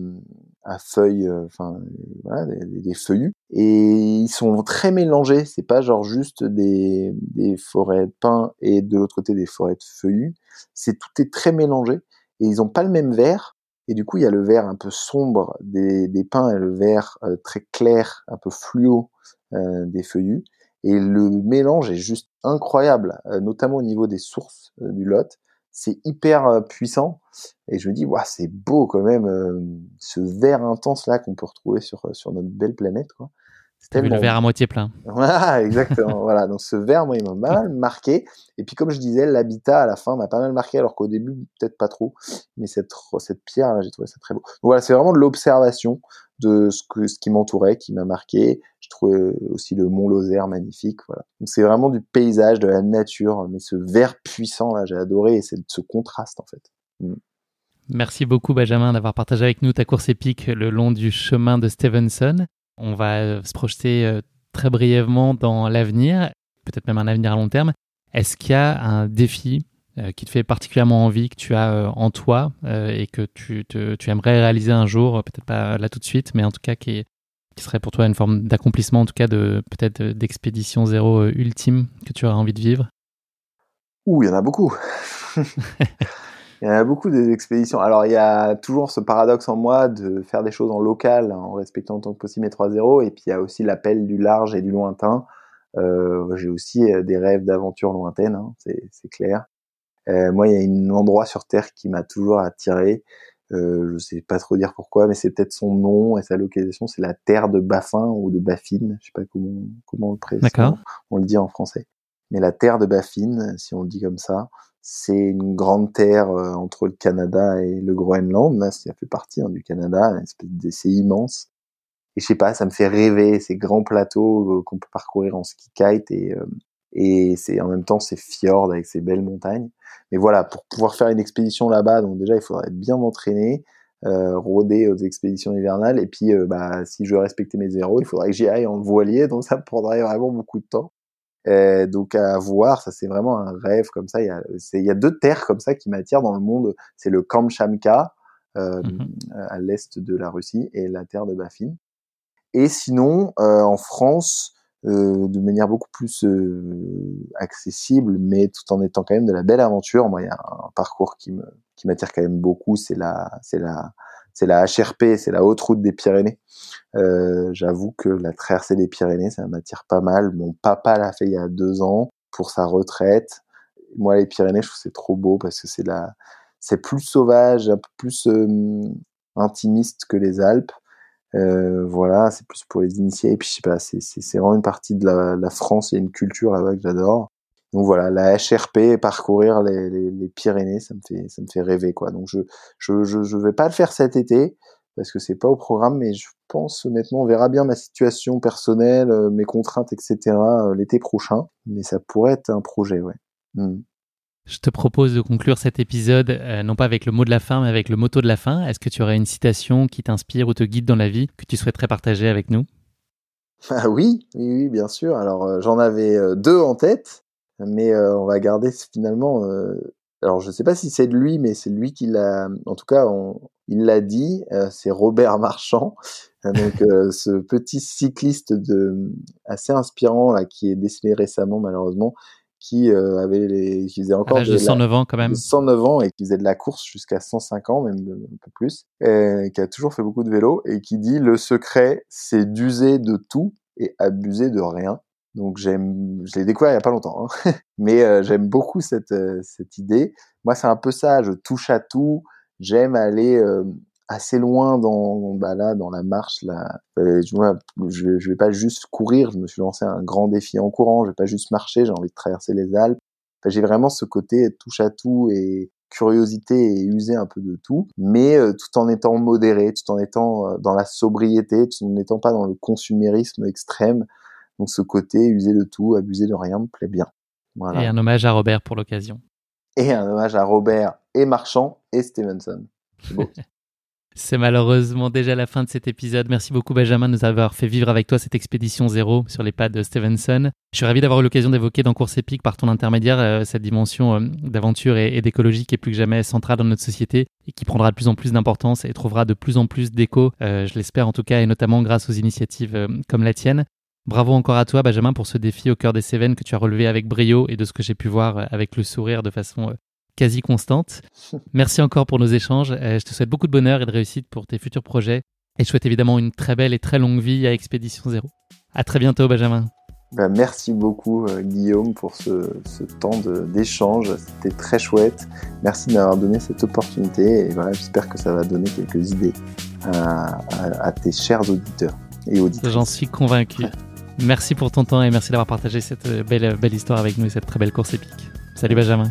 à feuilles, euh, enfin voilà, des, feuillus, et ils sont très mélangés. C'est pas genre juste des, des forêts de pins et de l'autre côté des forêts de feuillus. C'est tout est très mélangé et ils ont pas le même vert. Et du coup, il y a le vert un peu sombre des, des pins et le vert euh, très clair, un peu fluo euh, des feuillus. Et le mélange est juste incroyable, notamment au niveau des sources du Lot c'est hyper euh, puissant. Et je me dis, c'est beau quand même, euh, ce vert intense là qu'on peut retrouver sur, euh, sur notre belle planète. Quoi. C'est le verre à moitié plein. Voilà, exactement. voilà, donc ce verre, moi, il m'a mal marqué. Et puis, comme je disais, l'habitat à la fin m'a pas mal marqué, alors qu'au début, peut-être pas trop. Mais cette, cette pierre là, j'ai trouvé ça très beau. Donc, voilà, c'est vraiment de l'observation de ce, que, ce qui m'entourait, qui m'a marqué. Je trouvais aussi le Mont Lozère magnifique. Voilà. C'est vraiment du paysage, de la nature, mais ce vert puissant là, j'ai adoré et c'est ce contraste en fait. Mm. Merci beaucoup Benjamin d'avoir partagé avec nous ta course épique le long du chemin de Stevenson. On va euh, se projeter euh, très brièvement dans l'avenir, peut-être même un avenir à long terme. Est-ce qu'il y a un défi euh, qui te fait particulièrement envie, que tu as en toi et que tu, tu, aimerais réaliser un jour, peut-être pas là tout de suite, mais en tout cas qui, qui serait pour toi une forme d'accomplissement, en tout cas de peut-être d'expédition zéro ultime que tu aurais envie de vivre? Ouh, il y en a beaucoup. il y en a beaucoup des expéditions. Alors il y a toujours ce paradoxe en moi de faire des choses en local en respectant autant que possible mes 3-0 et puis il y a aussi l'appel du large et du lointain. Euh, j'ai aussi des rêves d'aventure lointaines, hein, c'est clair. Euh, moi, il y a un endroit sur Terre qui m'a toujours attiré. Euh, je sais pas trop dire pourquoi, mais c'est peut-être son nom et sa localisation. C'est la terre de Baffin ou de Baffine. Je sais pas comment comment on le. On le dit en français. Mais la terre de Baffin, si on le dit comme ça, c'est une grande terre euh, entre le Canada et le Groenland. Là, ça fait partie hein, du Canada. C'est immense. Et je sais pas, ça me fait rêver ces grands plateaux euh, qu'on peut parcourir en ski kite et euh, et c'est en même temps ces fjords avec ces belles montagnes. Mais voilà, pour pouvoir faire une expédition là-bas, donc déjà il faudrait être bien entraîné, euh, rôder aux expéditions hivernales, et puis euh, bah, si je veux respecter mes zéros, il faudrait que j'y aille en voilier, donc ça prendrait vraiment beaucoup de temps. Euh, donc à voir, ça c'est vraiment un rêve comme ça. Il y a, il y a deux terres comme ça qui m'attirent dans le monde. C'est le Kamchatka euh, mhm. à l'est de la Russie et la terre de Baffin. Et sinon, euh, en France, euh, de manière beaucoup plus euh, accessible, mais tout en étant quand même de la belle aventure. Moi, il y a un parcours qui me qui m'attire quand même beaucoup, c'est la c'est la c'est la HRP, c'est la haute route des Pyrénées. Euh, J'avoue que la traversée des Pyrénées, ça m'attire pas mal. Mon papa l'a fait il y a deux ans pour sa retraite. Moi, les Pyrénées, je trouve c'est trop beau parce que c'est la c'est plus sauvage, un peu plus euh, intimiste que les Alpes. Euh, voilà, c'est plus pour les initiés. Et puis, je sais pas, c'est vraiment une partie de la, la France. A une culture là-bas que j'adore. donc voilà, la HRP, parcourir les, les, les, Pyrénées, ça me fait ça me fait rêver quoi. Donc je je je, je vais pas le faire cet été parce que c'est pas au programme, mais je pense honnêtement, on verra bien ma situation personnelle, euh, mes contraintes, etc. Euh, l'été prochain, mais ça pourrait être un projet, ouais. Hmm. Je te propose de conclure cet épisode euh, non pas avec le mot de la fin, mais avec le motto de la fin. Est-ce que tu aurais une citation qui t'inspire ou te guide dans la vie que tu souhaiterais partager avec nous? Ah oui, oui, oui, bien sûr. Alors j'en avais deux en tête, mais on va garder finalement alors je ne sais pas si c'est de lui, mais c'est lui qui l'a, en tout cas, il l'a dit. Euh, c'est Robert Marchand, donc euh, ce petit cycliste assez inspirant qui est décédé récemment malheureusement, qui euh, avait les, qui faisait encore de, 109 ans quand même, 109 ans et qui faisait de la course jusqu'à 105 ans, même un peu plus, et qui a toujours fait beaucoup de vélo et qui dit le secret, c'est d'user de tout et abuser de rien. Donc j'aime, je l'ai découvert il y a pas longtemps, hein. mais euh, j'aime beaucoup cette euh, cette idée. Moi, c'est un peu ça. Je touche à tout. J'aime aller euh, assez loin dans bah là dans la marche là. tu vois, je je vais pas juste courir. Je me suis lancé un grand défi en courant. Je vais pas juste marcher. J'ai envie de traverser les Alpes. j'ai vraiment ce côté touche à tout et curiosité et user un peu de tout, mais tout en étant modéré, tout en étant dans la sobriété, tout en n'étant pas dans le consumérisme extrême. Donc ce côté user de tout, abuser de rien me plaît bien. Voilà. Et un hommage à Robert pour l'occasion. Et un hommage à Robert et Marchand et Stevenson. C'est malheureusement déjà la fin de cet épisode. Merci beaucoup Benjamin de nous avoir fait vivre avec toi cette expédition zéro sur les pas de Stevenson. Je suis ravi d'avoir eu l'occasion d'évoquer dans Course épique par ton intermédiaire euh, cette dimension euh, d'aventure et, d'écologie qui est plus que jamais centrale dans notre société et qui prendra de plus en plus d'importance et trouvera de plus en plus d'écho, euh, je l'espère en tout cas, et notamment grâce aux initiatives comme la tienne. Bravo encore à toi, Benjamin, pour ce défi au cœur des Cévennes que tu as relevé avec brio et de ce que j'ai pu voir avec le sourire de façon quasi constante. Merci encore pour nos échanges. Euh, je te souhaite beaucoup de bonheur et de réussite pour tes futurs projets. Et je souhaite évidemment une très belle et très longue vie à Expédition Zéro. À très bientôt, Benjamin. Bah, merci beaucoup, Guillaume, pour ce, temps d'échange. C'était très chouette. Merci de m'avoir donné cette opportunité. Et voilà, j'espère que ça va donner quelques idées à, à tes chers auditeurs et auditrices. J'en suis convaincu. Merci pour ton temps et merci d'avoir partagé cette euh, belle, belle histoire avec nous et cette très belle course épique. Salut Benjamin.